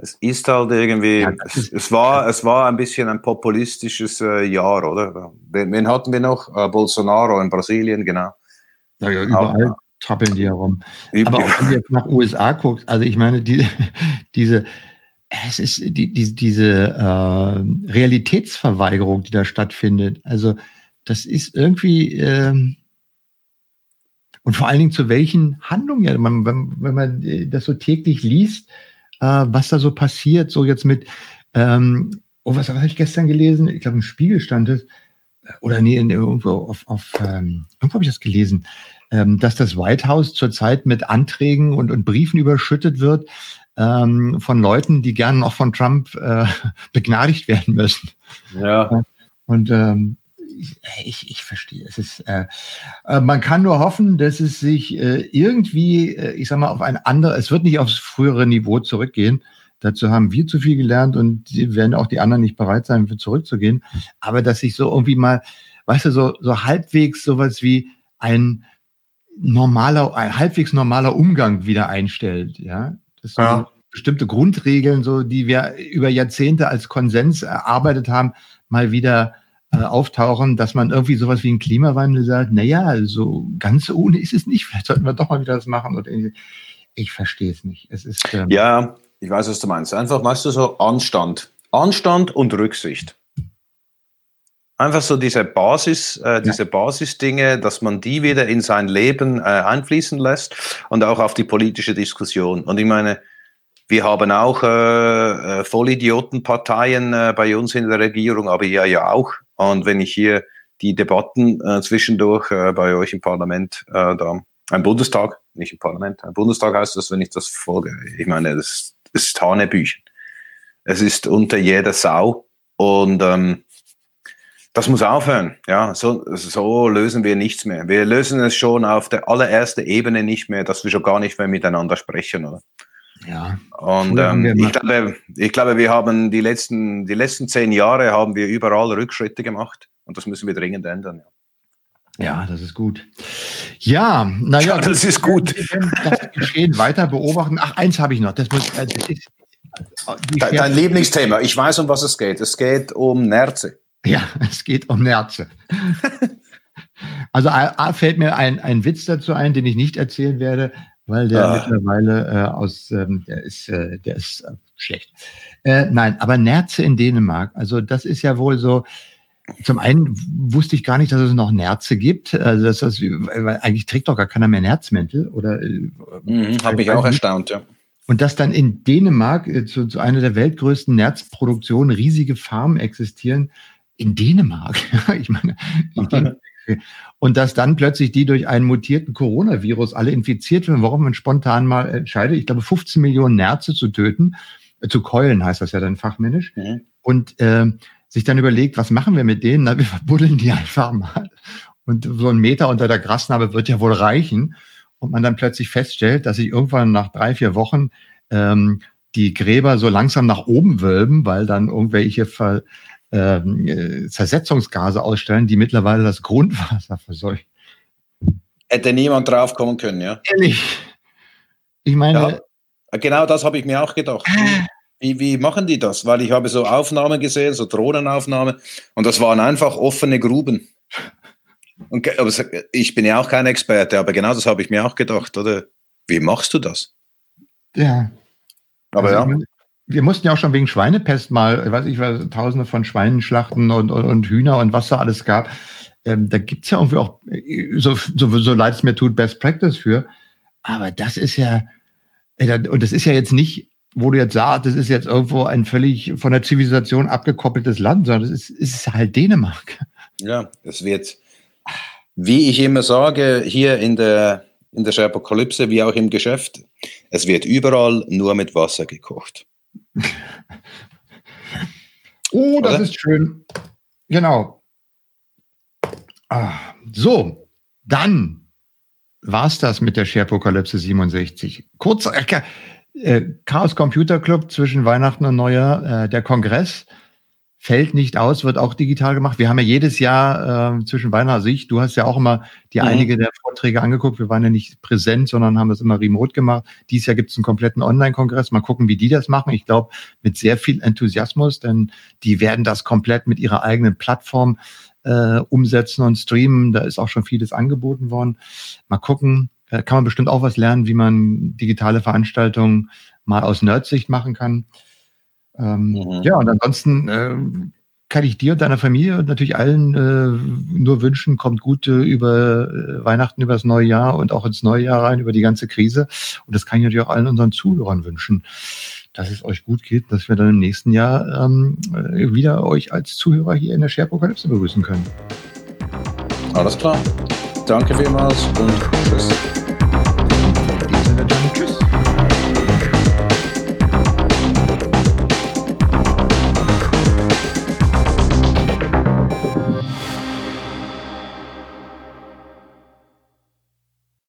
Es ist halt irgendwie, ja, es, es, war, es war ein bisschen ein populistisches äh, Jahr, oder? Wen, wen, hatten wir noch? Äh, Bolsonaro in Brasilien, genau. Ja, ja überall trappeln die herum. Aber auch wenn du jetzt nach USA guckst, also ich meine, die, diese, es ist die, die, diese äh, Realitätsverweigerung, die da stattfindet. Also das ist irgendwie ähm, und vor allen Dingen zu welchen Handlungen, ja, man, wenn, wenn man das so täglich liest, äh, was da so passiert, so jetzt mit, ähm, oh, was, was habe ich gestern gelesen? Ich glaube, im Spiegel stand es, oder nee, irgendwo auf, auf ähm, irgendwo habe ich das gelesen ähm, dass das White House zurzeit mit Anträgen und, und Briefen überschüttet wird ähm, von Leuten, die gerne noch von Trump äh, begnadigt werden müssen. Ja. Und ähm, ich, ich verstehe. Es ist, äh, äh, man kann nur hoffen, dass es sich äh, irgendwie, äh, ich sag mal, auf ein anderes, es wird nicht aufs frühere Niveau zurückgehen. Dazu haben wir zu viel gelernt und werden auch die anderen nicht bereit sein, für zurückzugehen. Aber dass sich so irgendwie mal, weißt du, so, so halbwegs sowas wie ein, normaler, ein halbwegs normaler Umgang wieder einstellt. Ja, das ja. bestimmte Grundregeln, so die wir über Jahrzehnte als Konsens erarbeitet haben, mal wieder äh, auftauchen, dass man irgendwie sowas wie einen Klimawandel sagt. Naja, also ganz ohne ist es nicht. Vielleicht sollten wir doch mal wieder das machen. Oder ich verstehe es nicht. Es ist ähm, ja, ich weiß, was du meinst. Einfach, weißt du, so Anstand, Anstand und Rücksicht. Einfach so diese Basis, äh, diese ja. Basisdinge, dass man die wieder in sein Leben äh, einfließen lässt und auch auf die politische Diskussion. Und ich meine, wir haben auch äh, äh, Vollidiotenparteien äh, bei uns in der Regierung, aber ja, ja auch. Und wenn ich hier die Debatten äh, zwischendurch äh, bei euch im Parlament, äh, da, ein Bundestag, nicht im Parlament, ein Bundestag heißt das, wenn ich das folge. Ich meine, das, das ist Hanebüchen. Es ist unter jeder Sau und ähm, das muss aufhören. Ja, so, so lösen wir nichts mehr. Wir lösen es schon auf der allerersten Ebene nicht mehr, dass wir schon gar nicht mehr miteinander sprechen, oder? Ja. Und ähm, ich, glaube, ich glaube, wir haben die letzten, die letzten zehn Jahre haben wir überall Rückschritte gemacht und das müssen wir dringend ändern. Ja, ja das ist gut. Ja, naja, ja, das ist gut. Das Geschehen weiter beobachten. Ach, eins habe ich noch. Das, muss, also das ist, Dein, dein Lieblingsthema. Ich weiß, um was es geht. Es geht um Nerze. Ja, es geht um Nerze. also A, fällt mir ein, ein Witz dazu ein, den ich nicht erzählen werde, weil der ah. mittlerweile äh, aus, ähm, der ist, äh, der ist äh, schlecht. Äh, nein, aber Nerze in Dänemark, also das ist ja wohl so, zum einen wusste ich gar nicht, dass es noch Nerze gibt. Also das, das, weil eigentlich trägt doch gar keiner mehr Nerzmäntel. Oder, äh, mhm, Habe ich auch erstaunt, ja. Und dass dann in Dänemark äh, zu, zu einer der weltgrößten Nerzproduktionen riesige Farmen existieren, in Dänemark. ich meine, in Und dass dann plötzlich die durch einen mutierten Coronavirus alle infiziert werden, warum man spontan mal entscheidet, ich glaube, 15 Millionen Nerze zu töten, äh, zu keulen heißt das ja dann fachmännisch. Mhm. Und äh, sich dann überlegt, was machen wir mit denen? Na, wir verbuddeln die einfach mal. Und so ein Meter unter der Grasnarbe wird ja wohl reichen. Und man dann plötzlich feststellt, dass sich irgendwann nach drei, vier Wochen ähm, die Gräber so langsam nach oben wölben, weil dann irgendwelche Ver, ähm, äh, Zersetzungsgase ausstellen, die mittlerweile das Grundwasser verseuchen. Hätte niemand drauf kommen können, ja? Ehrlich. Ich meine. Ja, genau das habe ich mir auch gedacht. Ah. Wie, wie machen die das? Weil ich habe so Aufnahmen gesehen, so Drohnenaufnahmen, und das waren einfach offene Gruben. Und, aber ich bin ja auch kein Experte, aber genau das habe ich mir auch gedacht, oder? Wie machst du das? Ja. Aber also, ja. Wir mussten ja auch schon wegen Schweinepest mal, weiß ich, was, tausende von Schweinen schlachten und, und, und Hühner und was da alles gab. Ähm, da gibt's ja irgendwie auch, so, so, so leid es mir tut, Best Practice für. Aber das ist ja, und das ist ja jetzt nicht wo du jetzt sagst, das ist jetzt irgendwo ein völlig von der Zivilisation abgekoppeltes Land, sondern es ist, ist halt Dänemark. Ja, es wird, wie ich immer sage, hier in der, in der Scherpokalypse, wie auch im Geschäft, es wird überall nur mit Wasser gekocht. Oh, das Oder? ist schön. Genau. Ah, so, dann war es das mit der Scherpokalypse 67. Kurz, äh, Chaos Computer Club zwischen Weihnachten und Neujahr, äh, der Kongress fällt nicht aus, wird auch digital gemacht. Wir haben ja jedes Jahr äh, zwischen Weihnachten, also ich, du hast ja auch immer die mhm. einige der Vorträge angeguckt. Wir waren ja nicht präsent, sondern haben das immer remote gemacht. Dieses Jahr gibt es einen kompletten Online-Kongress. Mal gucken, wie die das machen. Ich glaube, mit sehr viel Enthusiasmus, denn die werden das komplett mit ihrer eigenen Plattform äh, umsetzen und streamen. Da ist auch schon vieles angeboten worden. Mal gucken, da kann man bestimmt auch was lernen, wie man digitale Veranstaltungen mal aus Nerdsicht machen kann. Ähm, mhm. Ja, und ansonsten äh, kann ich dir und deiner Familie und natürlich allen äh, nur wünschen, kommt gut äh, über äh, Weihnachten, über das neue Jahr und auch ins neue Jahr rein, über die ganze Krise. Und das kann ich natürlich auch allen unseren Zuhörern wünschen, dass es euch gut geht, dass wir dann im nächsten Jahr ähm, äh, wieder euch als Zuhörer hier in der Sharepokalypse begrüßen können. Alles klar. Danke vielmals und tschüss.